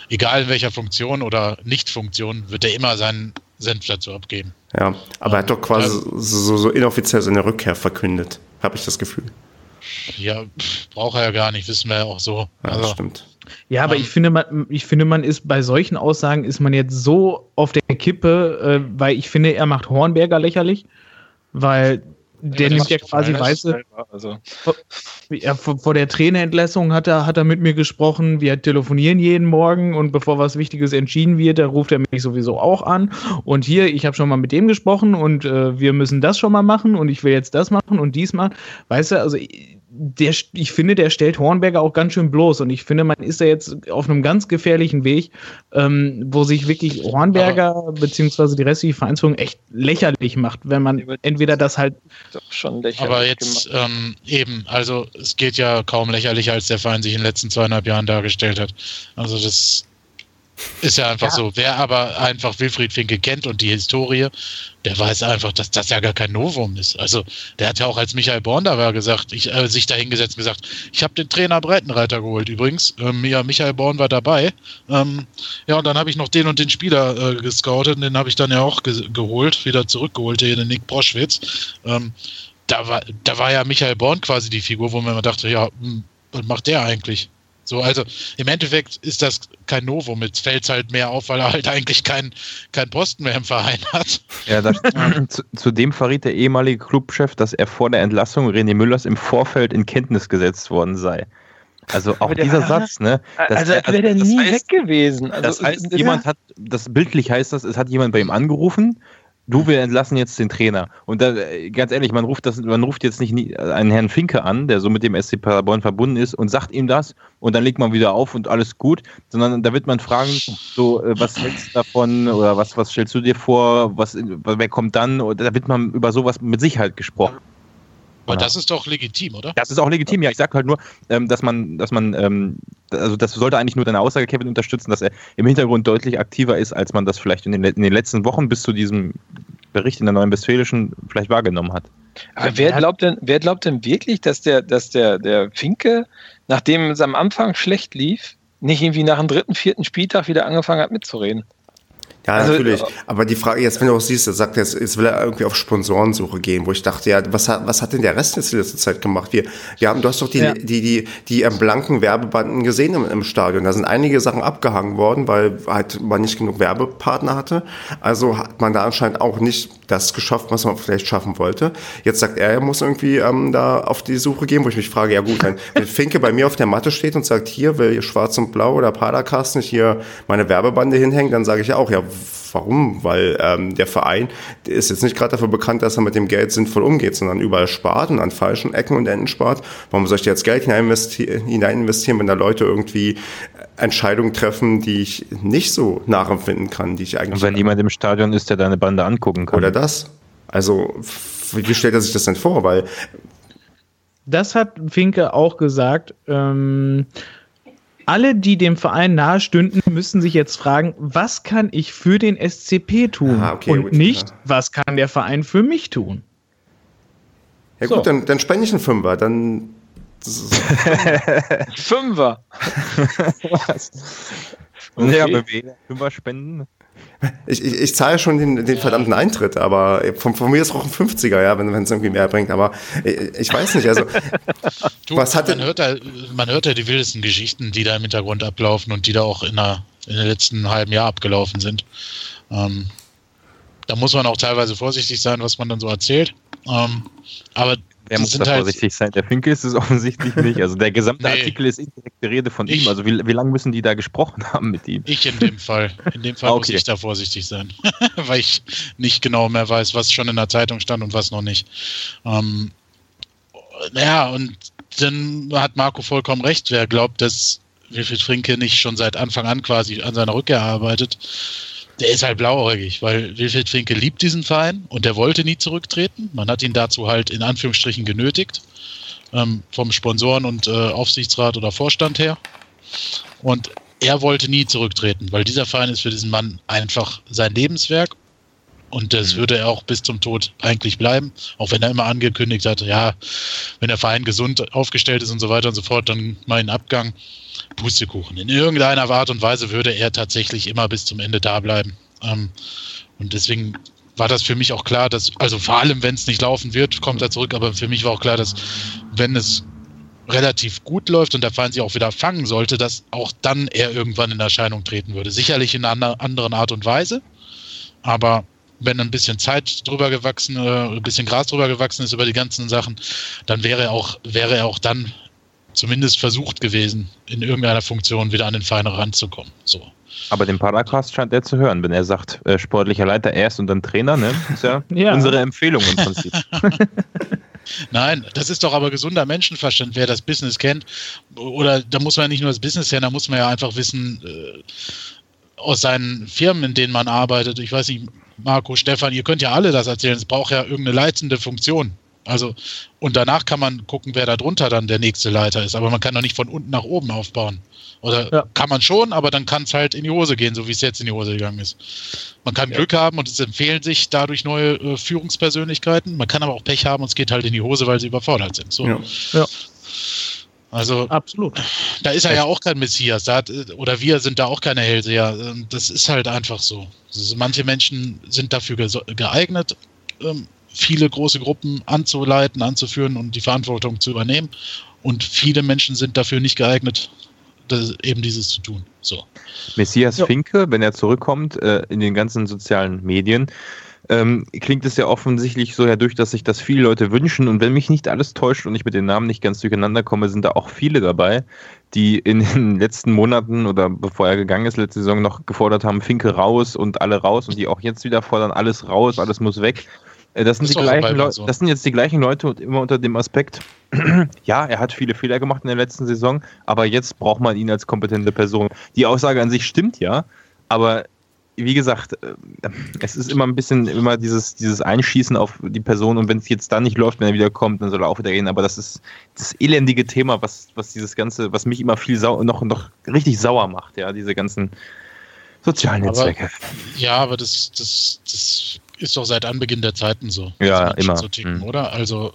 Egal in welcher Funktion oder Nicht-Funktion, wird er immer seinen Senf dazu abgeben.
Ja, aber er hat doch quasi ja, so, so inoffiziell seine Rückkehr verkündet, habe ich das Gefühl.
Ja, braucht er ja gar nicht, wissen wir ja auch so.
Ja, also, stimmt.
Ja, aber um, ich finde, man, ich finde, man ist bei solchen Aussagen ist man jetzt so auf der Kippe, äh, weil ich finde, er macht Hornberger lächerlich, weil der nimmt ja quasi weiße. Also. Ja, vor, vor, der Trainerentlassung hat er, hat er mit mir gesprochen. Wir telefonieren jeden Morgen und bevor was Wichtiges entschieden wird, da ruft er mich sowieso auch an. Und hier, ich habe schon mal mit dem gesprochen und äh, wir müssen das schon mal machen und ich will jetzt das machen und dies machen. Weißt du, also der, ich finde, der stellt Hornberger auch ganz schön bloß. Und ich finde, man ist da jetzt auf einem ganz gefährlichen Weg, ähm, wo sich wirklich Hornberger beziehungsweise die restliche Vereinsführung echt lächerlich macht, wenn man entweder das halt.
Schon lächerlich Aber jetzt ähm, eben, also es geht ja kaum lächerlicher, als der Verein sich in den letzten zweieinhalb Jahren dargestellt hat. Also das ist ja einfach ja. so. Wer aber einfach Wilfried Finke kennt und die Historie, der weiß einfach, dass das ja gar kein Novum ist. Also der hat ja auch als Michael Born da war gesagt, ich, äh, sich da hingesetzt und gesagt, ich habe den Trainer Breitenreiter geholt übrigens. Ähm, ja, Michael Born war dabei. Ähm, ja, und dann habe ich noch den und den Spieler äh, gescoutet und den habe ich dann ja auch ge geholt, wieder zurückgeholt, den Nick Broschwitz. Ähm, da war, da war ja Michael Born quasi die Figur, wo man dachte, ja, hm, was macht der eigentlich? So, also im Endeffekt ist das kein Novum. Jetzt fällt es halt mehr auf, weil er halt eigentlich keinen kein Posten mehr im Verein hat.
Ja, das, zu, zudem verriet der ehemalige Clubchef, dass er vor der Entlassung René Müllers im Vorfeld in Kenntnis gesetzt worden sei. Also auch dieser Satz, ne?
also als wäre der nie heißt, weg gewesen. Also,
das heißt, jemand hat, das bildlich heißt das, es hat jemand bei ihm angerufen du, wir entlassen jetzt den Trainer. Und da, ganz ehrlich, man ruft, das, man ruft jetzt nicht einen Herrn Finke an, der so mit dem SC Paderborn verbunden ist und sagt ihm das und dann legt man wieder auf und alles gut, sondern da wird man fragen, so, äh, was hältst du davon oder was, was stellst du dir vor, was, wer kommt dann? Oder da wird man über sowas mit Sicherheit gesprochen.
Aber das ist doch legitim, oder?
Das ist auch legitim, ja. Ich sage halt nur, ähm, dass man, dass man, ähm, also das sollte eigentlich nur deine Aussage, Kevin, unterstützen, dass er im Hintergrund deutlich aktiver ist, als man das vielleicht in den, in den letzten Wochen bis zu diesem Bericht in der Neuen Westfälischen vielleicht wahrgenommen hat.
Aber wer glaubt denn, wer glaubt denn wirklich, dass der, dass der, der Finke, nachdem es am Anfang schlecht lief, nicht irgendwie nach dem dritten, vierten Spieltag wieder angefangen hat mitzureden?
Ja, also, natürlich. Äh, Aber die Frage, jetzt, wenn du auch siehst, er sagt jetzt, jetzt will er irgendwie auf Sponsorensuche gehen, wo ich dachte, ja, was hat, was hat denn der Rest jetzt in letzter Zeit gemacht? Wir, wir haben, du hast doch die, ja. die, die, die, ähm, blanken Werbebanden gesehen im, im Stadion. Da sind einige Sachen abgehangen worden, weil halt man nicht genug Werbepartner hatte. Also hat man da anscheinend auch nicht das geschafft, was man vielleicht schaffen wollte. Jetzt sagt er, er muss irgendwie ähm, da auf die Suche gehen, wo ich mich frage, ja gut, wenn, wenn Finke bei mir auf der Matte steht und sagt, hier will Schwarz und Blau oder Padercast nicht hier meine Werbebande hinhängen, dann sage ich ja auch, ja, warum? Weil ähm, der Verein der ist jetzt nicht gerade dafür bekannt, dass er mit dem Geld sinnvoll umgeht, sondern überall spart und an falschen Ecken und Enden spart. Warum soll ich da jetzt Geld hinein investieren, wenn da Leute irgendwie Entscheidungen treffen, die ich nicht so nachempfinden kann, die ich eigentlich. Und
wenn jemand im Stadion ist, der deine Bande angucken kann.
Oder das. Also, wie stellt er sich das denn vor? Weil.
Das hat Finke auch gesagt. Ähm, alle, die dem Verein nahestünden, müssen sich jetzt fragen, was kann ich für den SCP tun? Ah, okay, und gut, nicht, ja. was kann der Verein für mich tun?
Ja so. gut, dann, dann spende ich einen Fünfer. Dann
Fünfer.
was? Okay. Ja, BW, Fünfer spenden.
Ich, ich, ich zahle schon den, den verdammten Eintritt, aber von, von mir ist auch ein 50er, ja, wenn es irgendwie mehr bringt. Aber ich, ich weiß nicht, also
du, was hat man hört, da, man hört ja die wildesten Geschichten, die da im Hintergrund ablaufen und die da auch in, der, in den letzten halben Jahr abgelaufen sind. Ähm, da muss man auch teilweise vorsichtig sein, was man dann so erzählt. Ähm, aber
er muss da halt vorsichtig sein. Der Finke ist es offensichtlich nicht. Also der gesamte nee. Artikel ist indirekte Rede von ich, ihm. Also wie, wie lange müssen die da gesprochen haben mit ihm?
Ich in dem Fall. In dem Fall okay. muss ich da vorsichtig sein. Weil ich nicht genau mehr weiß, was schon in der Zeitung stand und was noch nicht. Ähm, ja, und dann hat Marco vollkommen recht. Wer glaubt, dass Wilfried Finke nicht schon seit Anfang an quasi an seiner Rückkehr arbeitet, der ist halt blauäugig, weil Wilfried Finke liebt diesen Verein und der wollte nie zurücktreten. Man hat ihn dazu halt in Anführungsstrichen genötigt, ähm, vom Sponsoren und äh, Aufsichtsrat oder Vorstand her. Und er wollte nie zurücktreten, weil dieser Verein ist für diesen Mann einfach sein Lebenswerk und das mhm. würde er auch bis zum Tod eigentlich bleiben, auch wenn er immer angekündigt hat, ja, wenn der Verein gesund aufgestellt ist und so weiter und so fort, dann mein Abgang. Pustekuchen. In irgendeiner Art und Weise würde er tatsächlich immer bis zum Ende da bleiben. Ähm, und deswegen war das für mich auch klar, dass, also vor allem, wenn es nicht laufen wird, kommt er zurück, aber für mich war auch klar, dass wenn es relativ gut läuft und der Verein sich auch wieder fangen sollte, dass auch dann er irgendwann in Erscheinung treten würde. Sicherlich in einer anderen Art und Weise, aber wenn ein bisschen Zeit drüber gewachsen, äh, ein bisschen Gras drüber gewachsen ist über die ganzen Sachen, dann wäre er auch, wäre er auch dann zumindest versucht gewesen, in irgendeiner Funktion wieder an den Verein ranzukommen. So.
Aber den Paracast scheint er zu hören, wenn er sagt, äh, sportlicher Leiter erst und dann Trainer, ne? Das ist ja, ja. unsere Empfehlung im Prinzip.
Nein, das ist doch aber gesunder Menschenverstand, wer das Business kennt. Oder da muss man ja nicht nur das Business kennen, da muss man ja einfach wissen, äh, aus seinen Firmen, in denen man arbeitet. Ich weiß nicht, Marco, Stefan, ihr könnt ja alle das erzählen. Es braucht ja irgendeine leitende Funktion. Also, und danach kann man gucken, wer da drunter dann der nächste Leiter ist. Aber man kann doch nicht von unten nach oben aufbauen. Oder ja. kann man schon, aber dann kann es halt in die Hose gehen, so wie es jetzt in die Hose gegangen ist. Man kann ja. Glück haben und es empfehlen sich dadurch neue äh, Führungspersönlichkeiten. Man kann aber auch Pech haben und es geht halt in die Hose, weil sie überfordert sind. So. Ja. ja. Also absolut. Da ist er ja auch kein Messias, hat, oder wir sind da auch keine Hellseher. Ähm, das ist halt einfach so. Also manche Menschen sind dafür geeignet, ähm, viele große Gruppen anzuleiten, anzuführen und die Verantwortung zu übernehmen. Und viele Menschen sind dafür nicht geeignet, das, eben dieses zu tun. So.
Messias ja. Finke, wenn er zurückkommt äh, in den ganzen sozialen Medien, ähm, klingt es ja offensichtlich so herdurch, dass sich das viele Leute wünschen. Und wenn mich nicht alles täuscht und ich mit den Namen nicht ganz durcheinander komme, sind da auch viele dabei, die in den letzten Monaten oder bevor er gegangen ist, letzte Saison noch gefordert haben, Finke raus und alle raus und die auch jetzt wieder fordern, alles raus, alles muss weg. Äh, das sind, die gleichen Leute, so. das sind jetzt die gleichen Leute und immer unter dem Aspekt, ja, er hat viele Fehler gemacht in der letzten Saison, aber jetzt braucht man ihn als kompetente Person. Die Aussage an sich stimmt ja, aber wie gesagt, äh, es ist immer ein bisschen immer dieses, dieses Einschießen auf die Person und wenn es jetzt dann nicht läuft, wenn er wieder kommt, dann soll er auch wieder gehen. Aber das ist das elendige Thema, was, was dieses Ganze, was mich immer viel sau noch, noch richtig sauer macht, ja, diese ganzen sozialen Netzwerke.
ja, aber das, das, das ist doch seit Anbeginn der Zeiten so.
Ja, immer. So
ticken, mhm. oder? Also,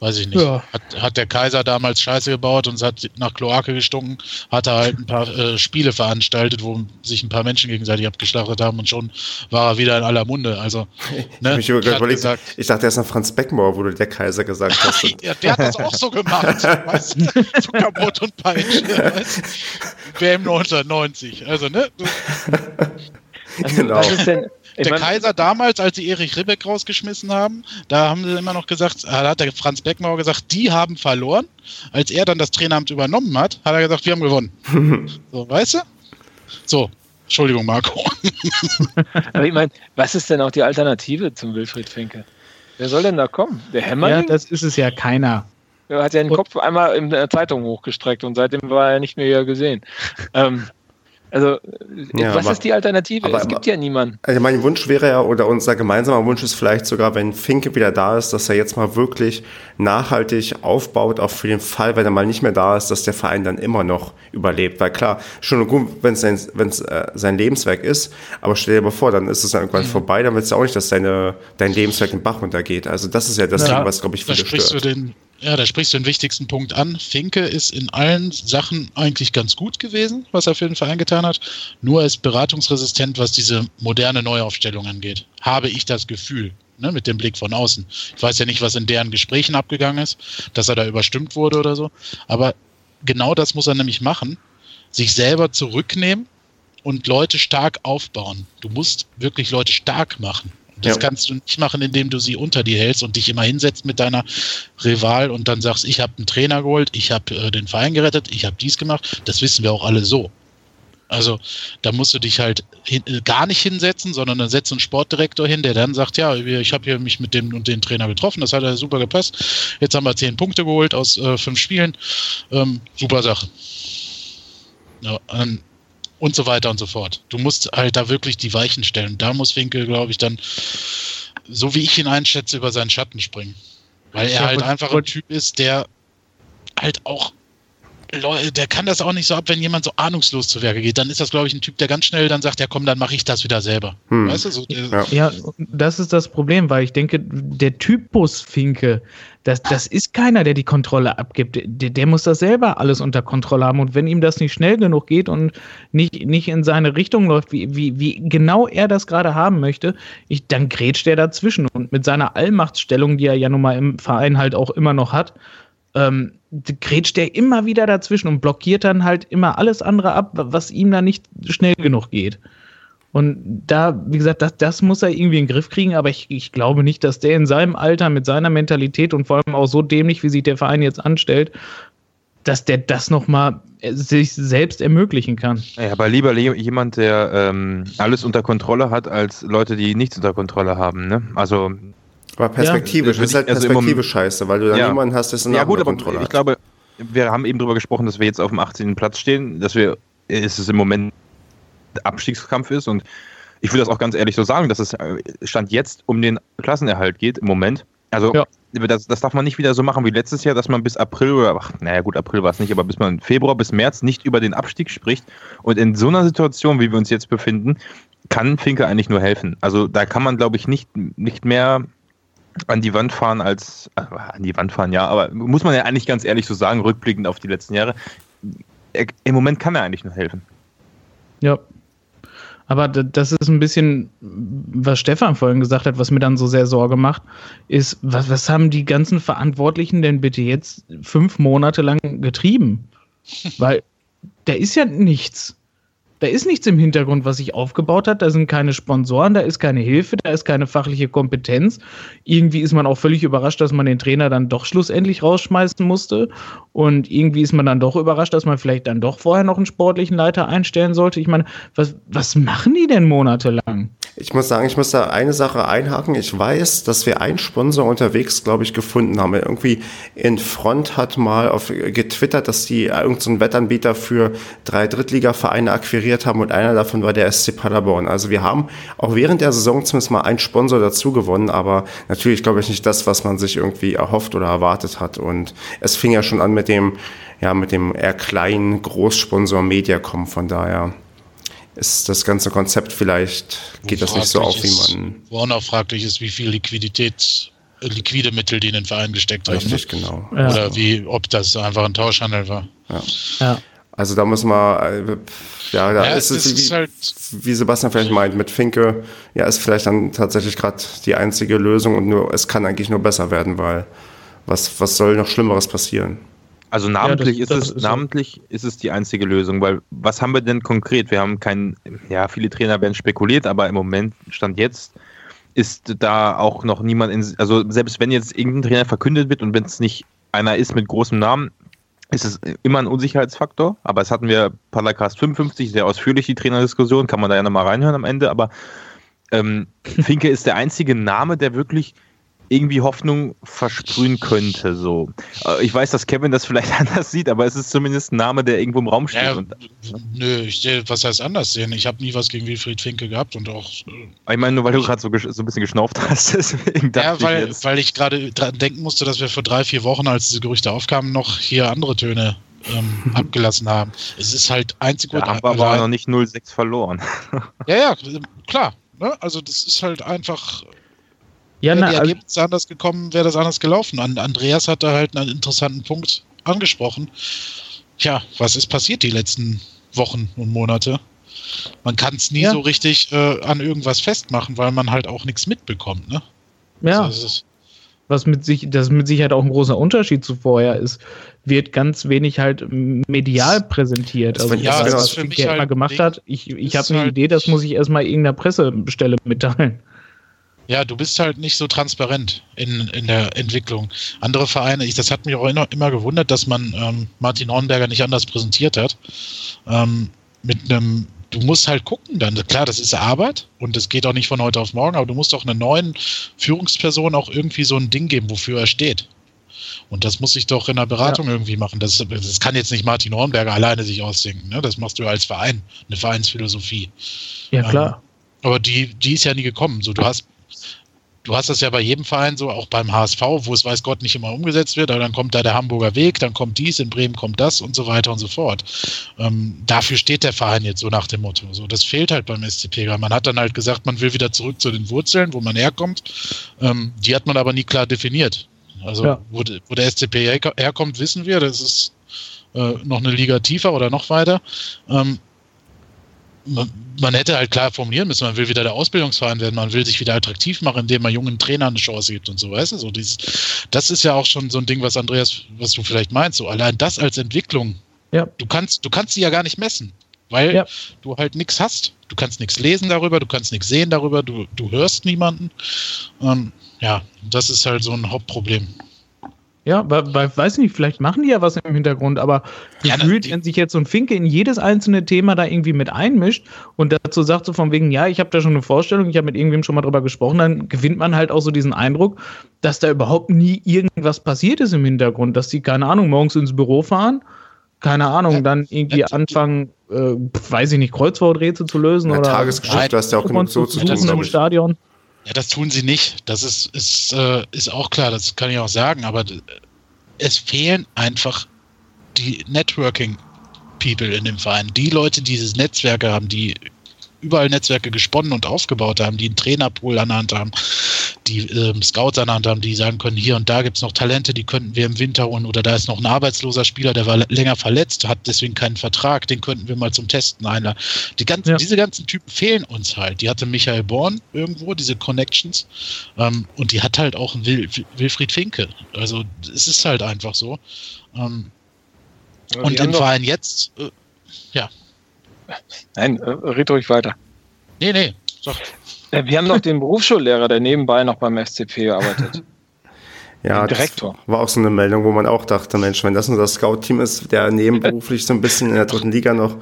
weiß ich nicht. Ja. Hat, hat der Kaiser damals Scheiße gebaut und es hat nach Kloake gestunken, hat er halt ein paar äh, Spiele veranstaltet, wo sich ein paar Menschen gegenseitig abgeschlachtet haben und schon war er wieder in aller Munde. Also,
ne? ich, überlegt, gesagt, ich dachte erst an Franz Beckenbauer, wo du der Kaiser gesagt hast.
ja, der hat das auch so gemacht. weißt, Zuckerbrot und Peitsche. Weißt, WM 1990. Also, ne? Also, genau. Was ist denn, der mein, Kaiser damals, als sie Erich Ribbeck rausgeschmissen haben, da haben sie immer noch gesagt, da hat der Franz Beckmauer gesagt, die haben verloren. Als er dann das Traineramt übernommen hat, hat er gesagt, wir haben gewonnen. so, weißt du? So, Entschuldigung, Marco.
Aber ich meine, was ist denn auch die Alternative zum Wilfried Finke? Wer soll denn da kommen? Der Hämmerling?
Ja, das ist es ja keiner.
Er hat ja den Kopf einmal in der Zeitung hochgestreckt und seitdem war er nicht mehr hier gesehen. Ähm, also, ja, was aber, ist die Alternative? Aber, es gibt ja niemanden.
Also mein Wunsch wäre ja, oder unser gemeinsamer Wunsch ist vielleicht sogar, wenn Finke wieder da ist, dass er jetzt mal wirklich nachhaltig aufbaut, auch für den Fall, wenn er mal nicht mehr da ist, dass der Verein dann immer noch überlebt. Weil klar, schon gut, wenn es sein, wenn's, äh, sein Lebenswerk ist, aber stell dir mal vor, dann ist es dann irgendwann mhm. vorbei, dann willst du auch nicht, dass deine, dein Lebenswerk im Bach runtergeht. Also das ist ja das ja, Ding, was, glaube ich, viele stört.
Du den ja, da sprichst du den wichtigsten Punkt an. Finke ist in allen Sachen eigentlich ganz gut gewesen, was er für den Verein getan hat. Nur ist beratungsresistent, was diese moderne Neuaufstellung angeht. Habe ich das Gefühl, ne, mit dem Blick von außen. Ich weiß ja nicht, was in deren Gesprächen abgegangen ist, dass er da überstimmt wurde oder so. Aber genau das muss er nämlich machen. Sich selber zurücknehmen und Leute stark aufbauen. Du musst wirklich Leute stark machen. Das ja. kannst du nicht machen, indem du sie unter dir hältst und dich immer hinsetzt mit deiner Rival und dann sagst, ich habe einen Trainer geholt, ich habe äh, den Verein gerettet, ich habe dies gemacht. Das wissen wir auch alle so. Also da musst du dich halt hin, äh, gar nicht hinsetzen, sondern dann setzt einen Sportdirektor hin, der dann sagt, ja, ich habe hier mich mit dem und den Trainer getroffen, das hat ja super gepasst. Jetzt haben wir zehn Punkte geholt aus äh, fünf Spielen. Ähm, super Sache. Ja, ähm, und so weiter und so fort. Du musst halt da wirklich die Weichen stellen. Da muss Winkel, glaube ich, dann, so wie ich ihn einschätze, über seinen Schatten springen. Weil er halt einfach ein Typ ist, der halt auch der kann das auch nicht so ab, wenn jemand so ahnungslos zu Werke geht. Dann ist das, glaube ich, ein Typ, der ganz schnell dann sagt, ja komm, dann mache ich das wieder selber. Hm. Weißt du, so
ja. ja, das ist das Problem, weil ich denke, der Typus Finke, das, das ist keiner, der die Kontrolle abgibt. Der, der muss das selber alles unter Kontrolle haben. Und wenn ihm das nicht schnell genug geht und nicht, nicht in seine Richtung läuft, wie, wie, wie genau er das gerade haben möchte, ich, dann grätscht er dazwischen. Und mit seiner Allmachtsstellung, die er ja nun mal im Verein halt auch immer noch hat, ähm, grätscht der immer wieder dazwischen und blockiert dann halt immer alles andere ab, was ihm da nicht schnell genug geht. Und da, wie gesagt, das, das muss er irgendwie in den Griff kriegen, aber ich, ich glaube nicht, dass der in seinem Alter mit seiner Mentalität und vor allem auch so dämlich, wie sich der Verein jetzt anstellt, dass der das nochmal sich selbst ermöglichen kann.
Ja, aber lieber jemand, der ähm, alles unter Kontrolle hat, als Leute, die nichts unter Kontrolle haben. Ne? Also
Aber perspektivisch,
Ja,
ist halt
also
Perspektive
Moment-
scheiße, weil du dann
Ja.
niemanden hast, dessen
Ja gut, aber
Kontrolle
ich
hat.
glaube, wir haben eben darüber gesprochen, dass wir jetzt auf dem 18. Platz stehen, dass wir, ist es im Moment Abstiegskampf ist und ich will das auch ganz ehrlich so sagen, dass es äh, Stand jetzt um den Klassenerhalt geht im Moment. Also
Ja.
das, das darf man nicht wieder so machen wie letztes Jahr, dass man bis April oder, ach, naja gut, April war es nicht, aber bis man Februar bis März nicht über den Abstieg spricht. Und in so einer Situation, wie wir uns jetzt befinden, kann Finke eigentlich nur helfen. Also da kann man, glaube ich, nicht, nicht mehr an die Wand fahren als äh, an die Wand fahren, ja, aber muss man ja eigentlich ganz ehrlich so sagen, rückblickend auf die letzten Jahre. Er, Im Moment kann er eigentlich nur helfen.
Ja. Aber das ist ein bisschen, was Stefan vorhin gesagt hat, was mir dann so sehr Sorge macht, ist, was, was haben die ganzen Verantwortlichen denn bitte jetzt fünf Monate lang getrieben? Weil da ist ja nichts. Da ist nichts im Hintergrund, was sich aufgebaut hat. Da sind keine Sponsoren, da ist keine Hilfe, da ist keine fachliche Kompetenz. Irgendwie ist man auch völlig überrascht, dass man den Trainer dann doch schlussendlich rausschmeißen musste. Und irgendwie ist man dann doch überrascht, dass man vielleicht dann doch vorher noch einen sportlichen Leiter einstellen sollte. Ich meine, was, was machen die denn monatelang?
Ich muss sagen, ich muss da eine Sache einhaken. Ich weiß, dass wir einen Sponsor unterwegs, glaube ich, gefunden haben. Irgendwie in Front hat mal auf getwittert, dass die irgendeinen so Wettanbieter für drei Drittligavereine akquiriert haben und einer davon war der SC Paderborn. Also wir haben auch während der Saison zumindest mal einen Sponsor dazu gewonnen, aber natürlich glaube ich nicht das, was man sich irgendwie erhofft oder erwartet hat. Und es fing ja schon an mit dem, ja, mit dem eher kleinen Großsponsor Mediacom. Von daher ist das ganze Konzept vielleicht, geht das nicht so auf, wie man.
Wo auch noch fraglich ist, wie viel Liquidität, liquide Mittel die in den Verein gesteckt haben.
Richtig, genau.
Ja.
Oder wie, ob das einfach ein Tauschhandel war.
Ja.
Also da muss man, äh, ja, da
Ja,
ist es,
das ist
wie,
halt-
wie Sebastian vielleicht meint, mit Finke, ja, ist vielleicht dann tatsächlich gerade die einzige Lösung und nur, es kann eigentlich nur besser werden, weil was, was soll noch Schlimmeres passieren?
Also namentlich,
das- das
ist es,
ist so.
namentlich ist es die einzige Lösung, weil was haben wir denn konkret? Wir haben keinen, ja, viele Trainer werden spekuliert, aber im Moment, Stand jetzt, ist da auch noch niemand in, also selbst wenn jetzt irgendein Trainer verkündet wird und wenn es nicht einer ist mit großem Namen, ist es immer ein Unsicherheitsfaktor, aber es hatten wir Podcast 55 sehr ausführlich die Trainerdiskussion, kann man da ja nochmal reinhören am Ende, aber ähm, Finke ist der einzige Name, der wirklich irgendwie Hoffnung versprühen könnte. So. Äh, Ich weiß, dass Kevin das vielleicht anders sieht, aber es ist zumindest ein Name, der irgendwo im Raum steht.
Ja, nö, ich was heißt anders sehen? Ich habe nie was gegen Wilfried Finke gehabt und auch äh,
ich meine, nur weil du gerade so, so ein bisschen geschnauft hast, deswegen dachte
Ja, weil,
ich jetzt.
weil ich gerade dran denken musste, dass wir vor drei, vier Wochen, als diese Gerüchte aufkamen, noch hier andere Töne ähm, abgelassen haben. Es ist halt einzig und
wir aber
allein-
noch nicht 0-6 verloren.
Ja, ja, klar. Ne? Also das ist halt einfach,
Ja,
wären
na,
die
also,
Ergebnisse anders gekommen, wäre das anders gelaufen. An Andreas hat da halt einen interessanten Punkt angesprochen. Tja, was ist passiert die letzten Wochen und Monate? Man kann es nie
Ja.
so richtig äh, an irgendwas festmachen, weil man halt auch nichts mitbekommt. Ne?
ja.
Also,
was mit sich, das mit Sicherheit auch ein großer Unterschied zu vorher ist, wird ganz wenig halt medial präsentiert.
Das
Also
ja,
was
das
was
ist
für mich
Finke
halt
gemacht
Ding.
hat, ich, ich habe eine
halt-
Idee, das muss ich erstmal irgendeiner Pressestelle mitteilen.
Ja, du bist halt nicht so transparent in, in der Entwicklung. Andere Vereine, ich, das hat mich auch immer, immer gewundert, dass man ähm, Martin Hornberger nicht anders präsentiert hat. Ähm, mit einem, du musst halt gucken dann. Klar, das ist Arbeit und das geht auch nicht von heute auf morgen, aber du musst auch einer neuen Führungsperson auch irgendwie so ein Ding geben, wofür er steht. Und das muss ich doch in der Beratung irgendwie machen. Das, das kann jetzt nicht Martin Hornberger alleine sich ausdenken. Ne? Das machst du als Verein, eine Vereinsphilosophie.
Ja,
Ähm,
klar.
Aber die, die ist ja nie gekommen. So, du hast, du hast das ja bei jedem Verein so, auch beim HSV, wo es weiß Gott nicht immer umgesetzt wird, aber dann kommt da der Hamburger Weg, dann kommt dies, in Bremen kommt das und so weiter und so fort. Ähm, dafür steht der Verein jetzt so nach dem Motto. So, das fehlt halt beim SCP. weil Man hat dann halt gesagt, man will wieder zurück zu den Wurzeln, wo man herkommt. Ähm, die hat man aber nie klar definiert. Also,
Ja.
wo, wo der SCP her- herkommt, wissen wir. Das ist äh, noch eine Liga tiefer oder noch weiter. Ähm, man, hätte halt klar formulieren müssen, man will wieder der Ausbildungsverein werden, man will sich wieder attraktiv machen, indem man jungen Trainern eine Chance gibt und so, weißt du? So dieses, das ist ja auch schon so ein Ding, was Andreas, was du vielleicht meinst. So allein das als Entwicklung,
Ja.
du kannst, du kannst sie ja gar nicht messen, weil
Ja.
du halt nichts hast. Du kannst nichts lesen darüber, du kannst nichts sehen darüber, du, du hörst niemanden. Ähm, ja, das ist halt so ein Hauptproblem.
Ja, weil, weil, weiß nicht, vielleicht machen die ja was im Hintergrund, aber
Ja,
gefühlt, wenn sich jetzt so ein Finke in jedes einzelne Thema da irgendwie mit einmischt und dazu sagt so von wegen, ja, ich habe da schon eine Vorstellung, ich habe mit irgendwem schon mal drüber gesprochen, dann gewinnt man halt auch so diesen Eindruck, dass da überhaupt nie irgendwas passiert ist im Hintergrund, dass die, keine Ahnung, morgens ins Büro fahren, keine Ahnung,
Ja,
dann irgendwie
ja,
anfangen, äh, weiß ich nicht, Kreuzworträtsel zu lösen
Na,
oder
Tagesgeschäft, du hast ja auch genug so zu tun.
Stadion.
Ja, das tun sie nicht. Das ist, ist, äh, ist auch klar, das kann ich auch sagen, aber es fehlen einfach die Networking-People in dem Verein. Die Leute, die dieses Netzwerke haben, die überall Netzwerke gesponnen und aufgebaut haben, die einen Trainerpool an der Hand haben, die ähm, Scouts an der Hand haben, die sagen können, hier und da gibt es noch Talente, die könnten wir im Winter holen oder da ist noch ein arbeitsloser Spieler, der war länger verletzt, hat deswegen keinen Vertrag, den könnten wir mal zum Testen einladen. Die ganzen,
Ja.
Diese ganzen Typen fehlen uns halt. Die hatte Michael Born irgendwo, diese Connections ähm, und die hat halt auch einen Wil Wilfried Finke. Also es ist halt einfach so. Ähm,
Ja,
und im Verein jetzt, äh,
Nein, äh, red ruhig weiter.
nee, nee, sag,
Wir haben noch den Berufsschullehrer, der nebenbei noch beim FCP arbeitet.
Ja,
Den
das
Direktor.
war auch so eine Meldung, wo man auch dachte, Mensch, wenn das nur das Scout-Team ist, der nebenberuflich so ein bisschen in der dritten Liga noch.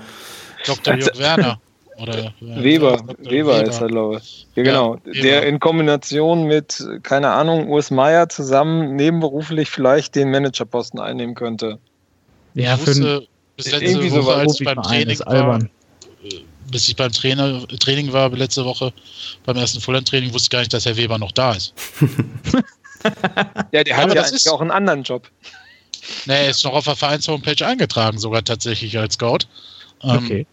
Dr. Jörg Werner. Oder, äh,
Weber,
Dr.
Weber ist er, glaube ich. Ja,
Ja,
genau.
Weber.
Der in Kombination mit, keine Ahnung, Urs Meier zusammen nebenberuflich vielleicht den Managerposten einnehmen könnte.
Ja,
ich
für
wusste bis letzte
irgendwie
Woche,
sowas.
als ich beim Training war,
albern.
Bis ich beim Trainer, Training war letzte Woche, beim ersten Volland-Training, wusste ich gar nicht, dass Herr Weber noch da ist.
Ja, der
Ja,
hat
aber
ja
das
eigentlich
ist-
auch einen anderen Job.
Nee, er ist noch auf der Vereins-Homepage eingetragen, sogar tatsächlich als Scout. Ähm,
Okay.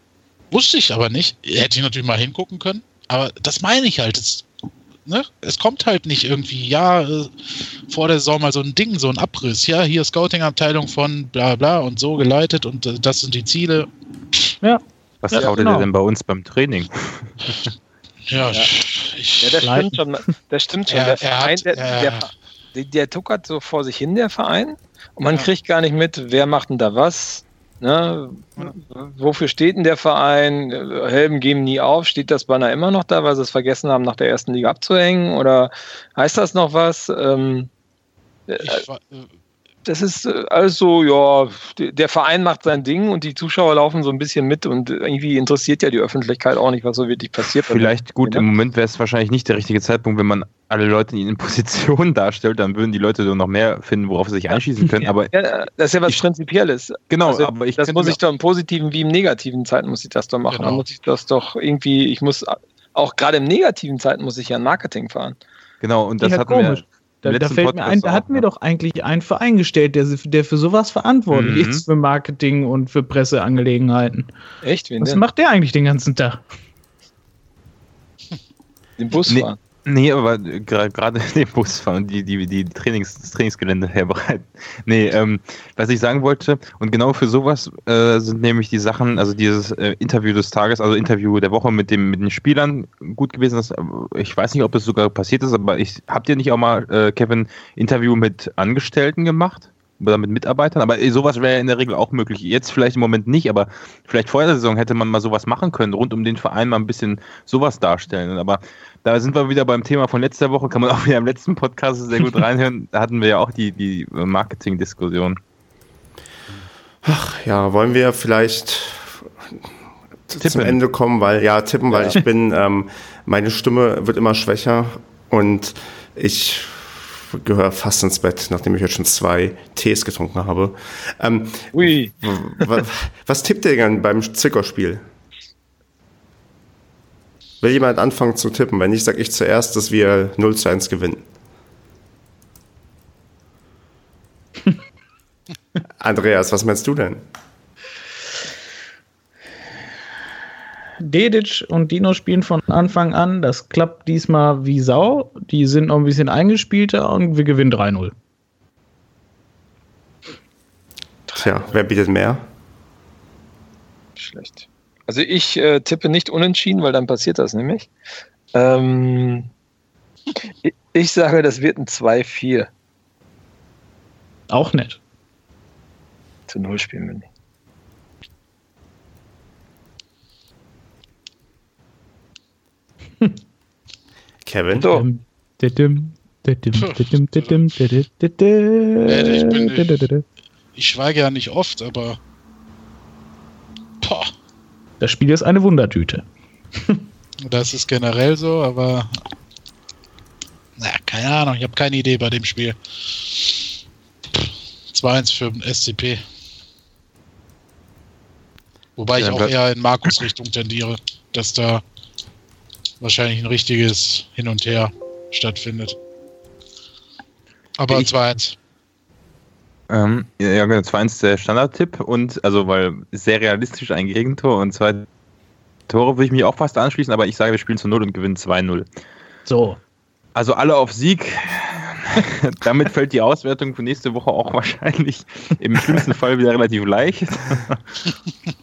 Wusste ich aber nicht. Hätte ich natürlich mal hingucken können. Aber das meine ich halt. Es, ne? es kommt halt nicht irgendwie, ja, äh, vor der Saison mal so ein Ding, so ein Abriss. Ja, hier Scouting-Abteilung von bla bla und so geleitet und äh, das sind die Ziele.
Was
Ja,
traut
genau.
ihr denn bei uns beim Training?
Ja,
Ja. Ja, das stimmt schon. Das stimmt schon.
Er-
der,
er
Verein,
hat-
der,
er-
der, der, der tuckert so vor sich hin, der Verein. Und man
Ja.
kriegt gar nicht mit, wer macht denn da was. Ne? Wofür steht denn der Verein? Helden geben nie auf. Steht das Banner immer noch da, weil sie es vergessen haben, nach der ersten Liga abzuhängen? Oder heißt das noch was? Ähm,
ich äh,
das ist äh, alles so, ja, der Verein macht sein Ding und die Zuschauer laufen so ein bisschen mit und irgendwie interessiert ja die Öffentlichkeit auch nicht, was so wirklich passiert.
Vielleicht gut,
Ja.
im Moment wäre es wahrscheinlich nicht der richtige Zeitpunkt, wenn man alle Leute in ihren Positionen darstellt, dann würden die Leute so noch mehr finden, worauf sie sich einschießen können. Aber
Ja, das ist ja was
Ich-
Prinzipielles.
genau,
Also,
aber ich
das muss ich doch im positiven wie im negativen Zeiten muss ich das doch machen.
Genau.
Dann muss ich das doch irgendwie, ich muss auch gerade im negativen Zeiten muss ich ja ein Marketing fahren.
genau, und das
Ja,
hatten
komisch.
wir.
Da, da fällt mir
Podcast
ein, da
auch,
hatten wir
ne?
doch eigentlich einen Verein gestellt, der, der für sowas verantwortlich
Mhm.
ist, für Marketing und für Presseangelegenheiten.
Echt? Wen
Was
denn?
macht der eigentlich den ganzen Tag?
Den Bus
Nee. aber gerade den Bus fahren die, die, die Trainings, das Trainingsgelände herbereiten. Nee, ähm, was ich sagen wollte, und genau für sowas äh, sind nämlich die Sachen, also dieses äh, Interview des Tages, also Interview der Woche mit, dem, mit den Spielern gut gewesen. Das, ich weiß nicht, ob es sogar passiert ist, aber ich habt ihr nicht auch mal, äh, Kevin, Interview mit Angestellten gemacht? Oder mit Mitarbeitern? Aber äh, sowas wäre in der Regel auch möglich. Jetzt vielleicht im Moment nicht, aber vielleicht vor der Saison hätte man mal sowas machen können, rund um den Verein mal ein bisschen sowas darstellen. Aber da sind wir wieder beim Thema von letzter Woche, kann man auch wieder im letzten Podcast sehr gut reinhören. Da hatten wir ja auch die, die Marketing-Diskussion.
Ja, wollen wir vielleicht zum
Tippen.
Ende kommen, weil ja, tippen, weil
Ja.
ich bin, ähm, meine Stimme wird immer schwächer und ich gehöre fast ins Bett, nachdem ich jetzt schon zwei Tees getrunken habe. Ähm,
Ui.
w- wa- was tippt ihr denn beim Zickerspiel? Will jemand anfangen zu tippen? Wenn nicht, sage ich zuerst, dass wir 0 zu 1 gewinnen. Andreas, was meinst du denn?
Dedic und Dino spielen von Anfang an. Das klappt diesmal wie Sau. Die sind noch ein bisschen eingespielter und wir gewinnen 3-0.
Tja, wer bietet mehr?
Schlecht. Also ich äh, tippe nicht unentschieden, weil dann passiert das nämlich. Ähm, ich, ich sage, das wird ein 2-4
Auch nett.
zu 0 spielen wir nicht.
Kevin?
So.
Ähm, didim,
Ich schweige ja nicht oft, aber.
Boah. Das Spiel ist eine Wundertüte.
Das ist generell so, aber. Naja, keine Ahnung, ich habe keine Idee bei dem Spiel. 2-1 für den SCP. Wobei ich auch eher in Markus Richtung tendiere, dass da wahrscheinlich ein richtiges Hin und Her stattfindet. Aber 2-1.
Ähm, ja, genau, 2-1 der Standardtipp und also weil sehr realistisch ein Gegentor und zwei Tore würde ich mich auch fast anschließen, aber ich sage, wir spielen zu 0 und gewinnen 2-0.
So.
Also alle auf Sieg. Damit fällt die Auswertung für nächste Woche auch wahrscheinlich im schlimmsten Fall wieder relativ leicht.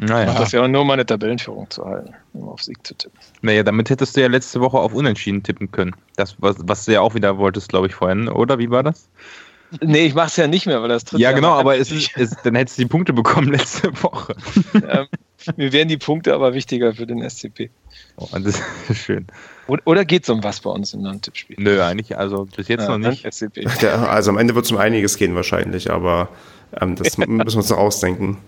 Naja. Das wäre nur um eine Tabellenführung zu halten, um auf Sieg zu tippen.
Naja, damit hättest du ja letzte Woche auf Unentschieden tippen können. Das, was, was du ja auch wieder wolltest, glaube ich, vorhin, oder? Wie war das?
Nee, ich mache es ja nicht mehr, weil das
tritt Ja, genau, aber es ist, es, dann hättest du die Punkte bekommen letzte Woche.
ähm, mir wären die Punkte aber wichtiger für den SCP.
Oh, das ist schön.
Oder geht es um was bei uns im Non-Tippspiel?
Nö, eigentlich, also bis jetzt ja, noch nicht.
Ja, also am Ende wird es um einiges gehen wahrscheinlich, aber ähm, das müssen wir uns noch ausdenken.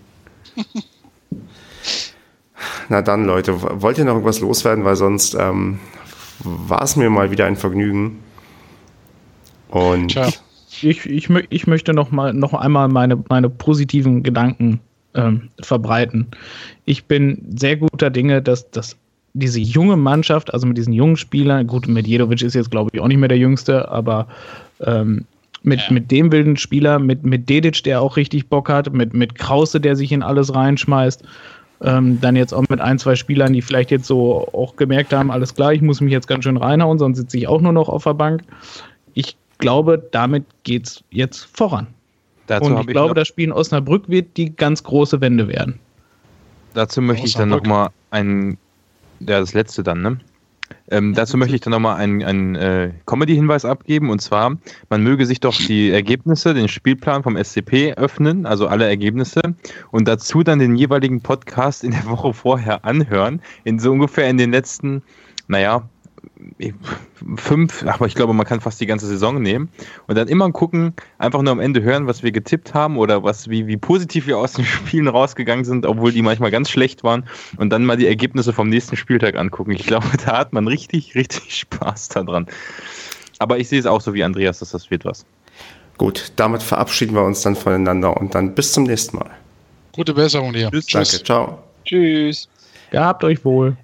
Na dann, Leute, wollt ihr noch irgendwas loswerden? Weil sonst ähm, war es mir mal wieder ein Vergnügen. Und Tja.
Ich, ich, ich möchte noch, mal, noch einmal meine, meine positiven Gedanken ähm, verbreiten. Ich bin sehr guter Dinge, dass, dass diese junge Mannschaft, also mit diesen jungen Spielern, gut, Medjedovic ist jetzt, glaube ich, auch nicht mehr der Jüngste, aber ähm, mit, ja. mit dem wilden Spieler, mit, mit Dedic, der auch richtig Bock hat, mit, mit Krause, der sich in alles reinschmeißt ähm, dann jetzt auch mit ein, zwei Spielern, die vielleicht jetzt so auch gemerkt haben, alles klar, ich muss mich jetzt ganz schön reinhauen, sonst sitze ich auch nur noch auf der Bank. Ich glaube, damit geht es jetzt voran. Dazu Und ich, ich glaube, das Spiel in Osnabrück wird die ganz große Wende werden.
Dazu möchte ich dann nochmal ein, ja, das letzte dann, ne? Ähm, dazu möchte ich dann nochmal einen, einen äh, Comedy-Hinweis abgeben. Und zwar, man möge sich doch die Ergebnisse, den Spielplan vom SCP öffnen, also alle Ergebnisse, und dazu dann den jeweiligen Podcast in der Woche vorher anhören. In so ungefähr in den letzten, naja, fünf, aber ich glaube, man kann fast die ganze Saison nehmen und dann immer gucken, einfach nur am Ende hören, was wir getippt haben oder was, wie, wie positiv wir aus den Spielen rausgegangen sind, obwohl die manchmal ganz schlecht waren und dann mal die Ergebnisse vom nächsten Spieltag angucken. Ich glaube, da hat man richtig, richtig Spaß daran. Aber ich sehe es auch so wie Andreas, dass das wird was.
Gut, damit verabschieden wir uns dann voneinander und dann bis zum nächsten Mal.
Gute Besserung dir.
Tschüss. Danke, ciao.
Tschüss. Gehabt euch wohl.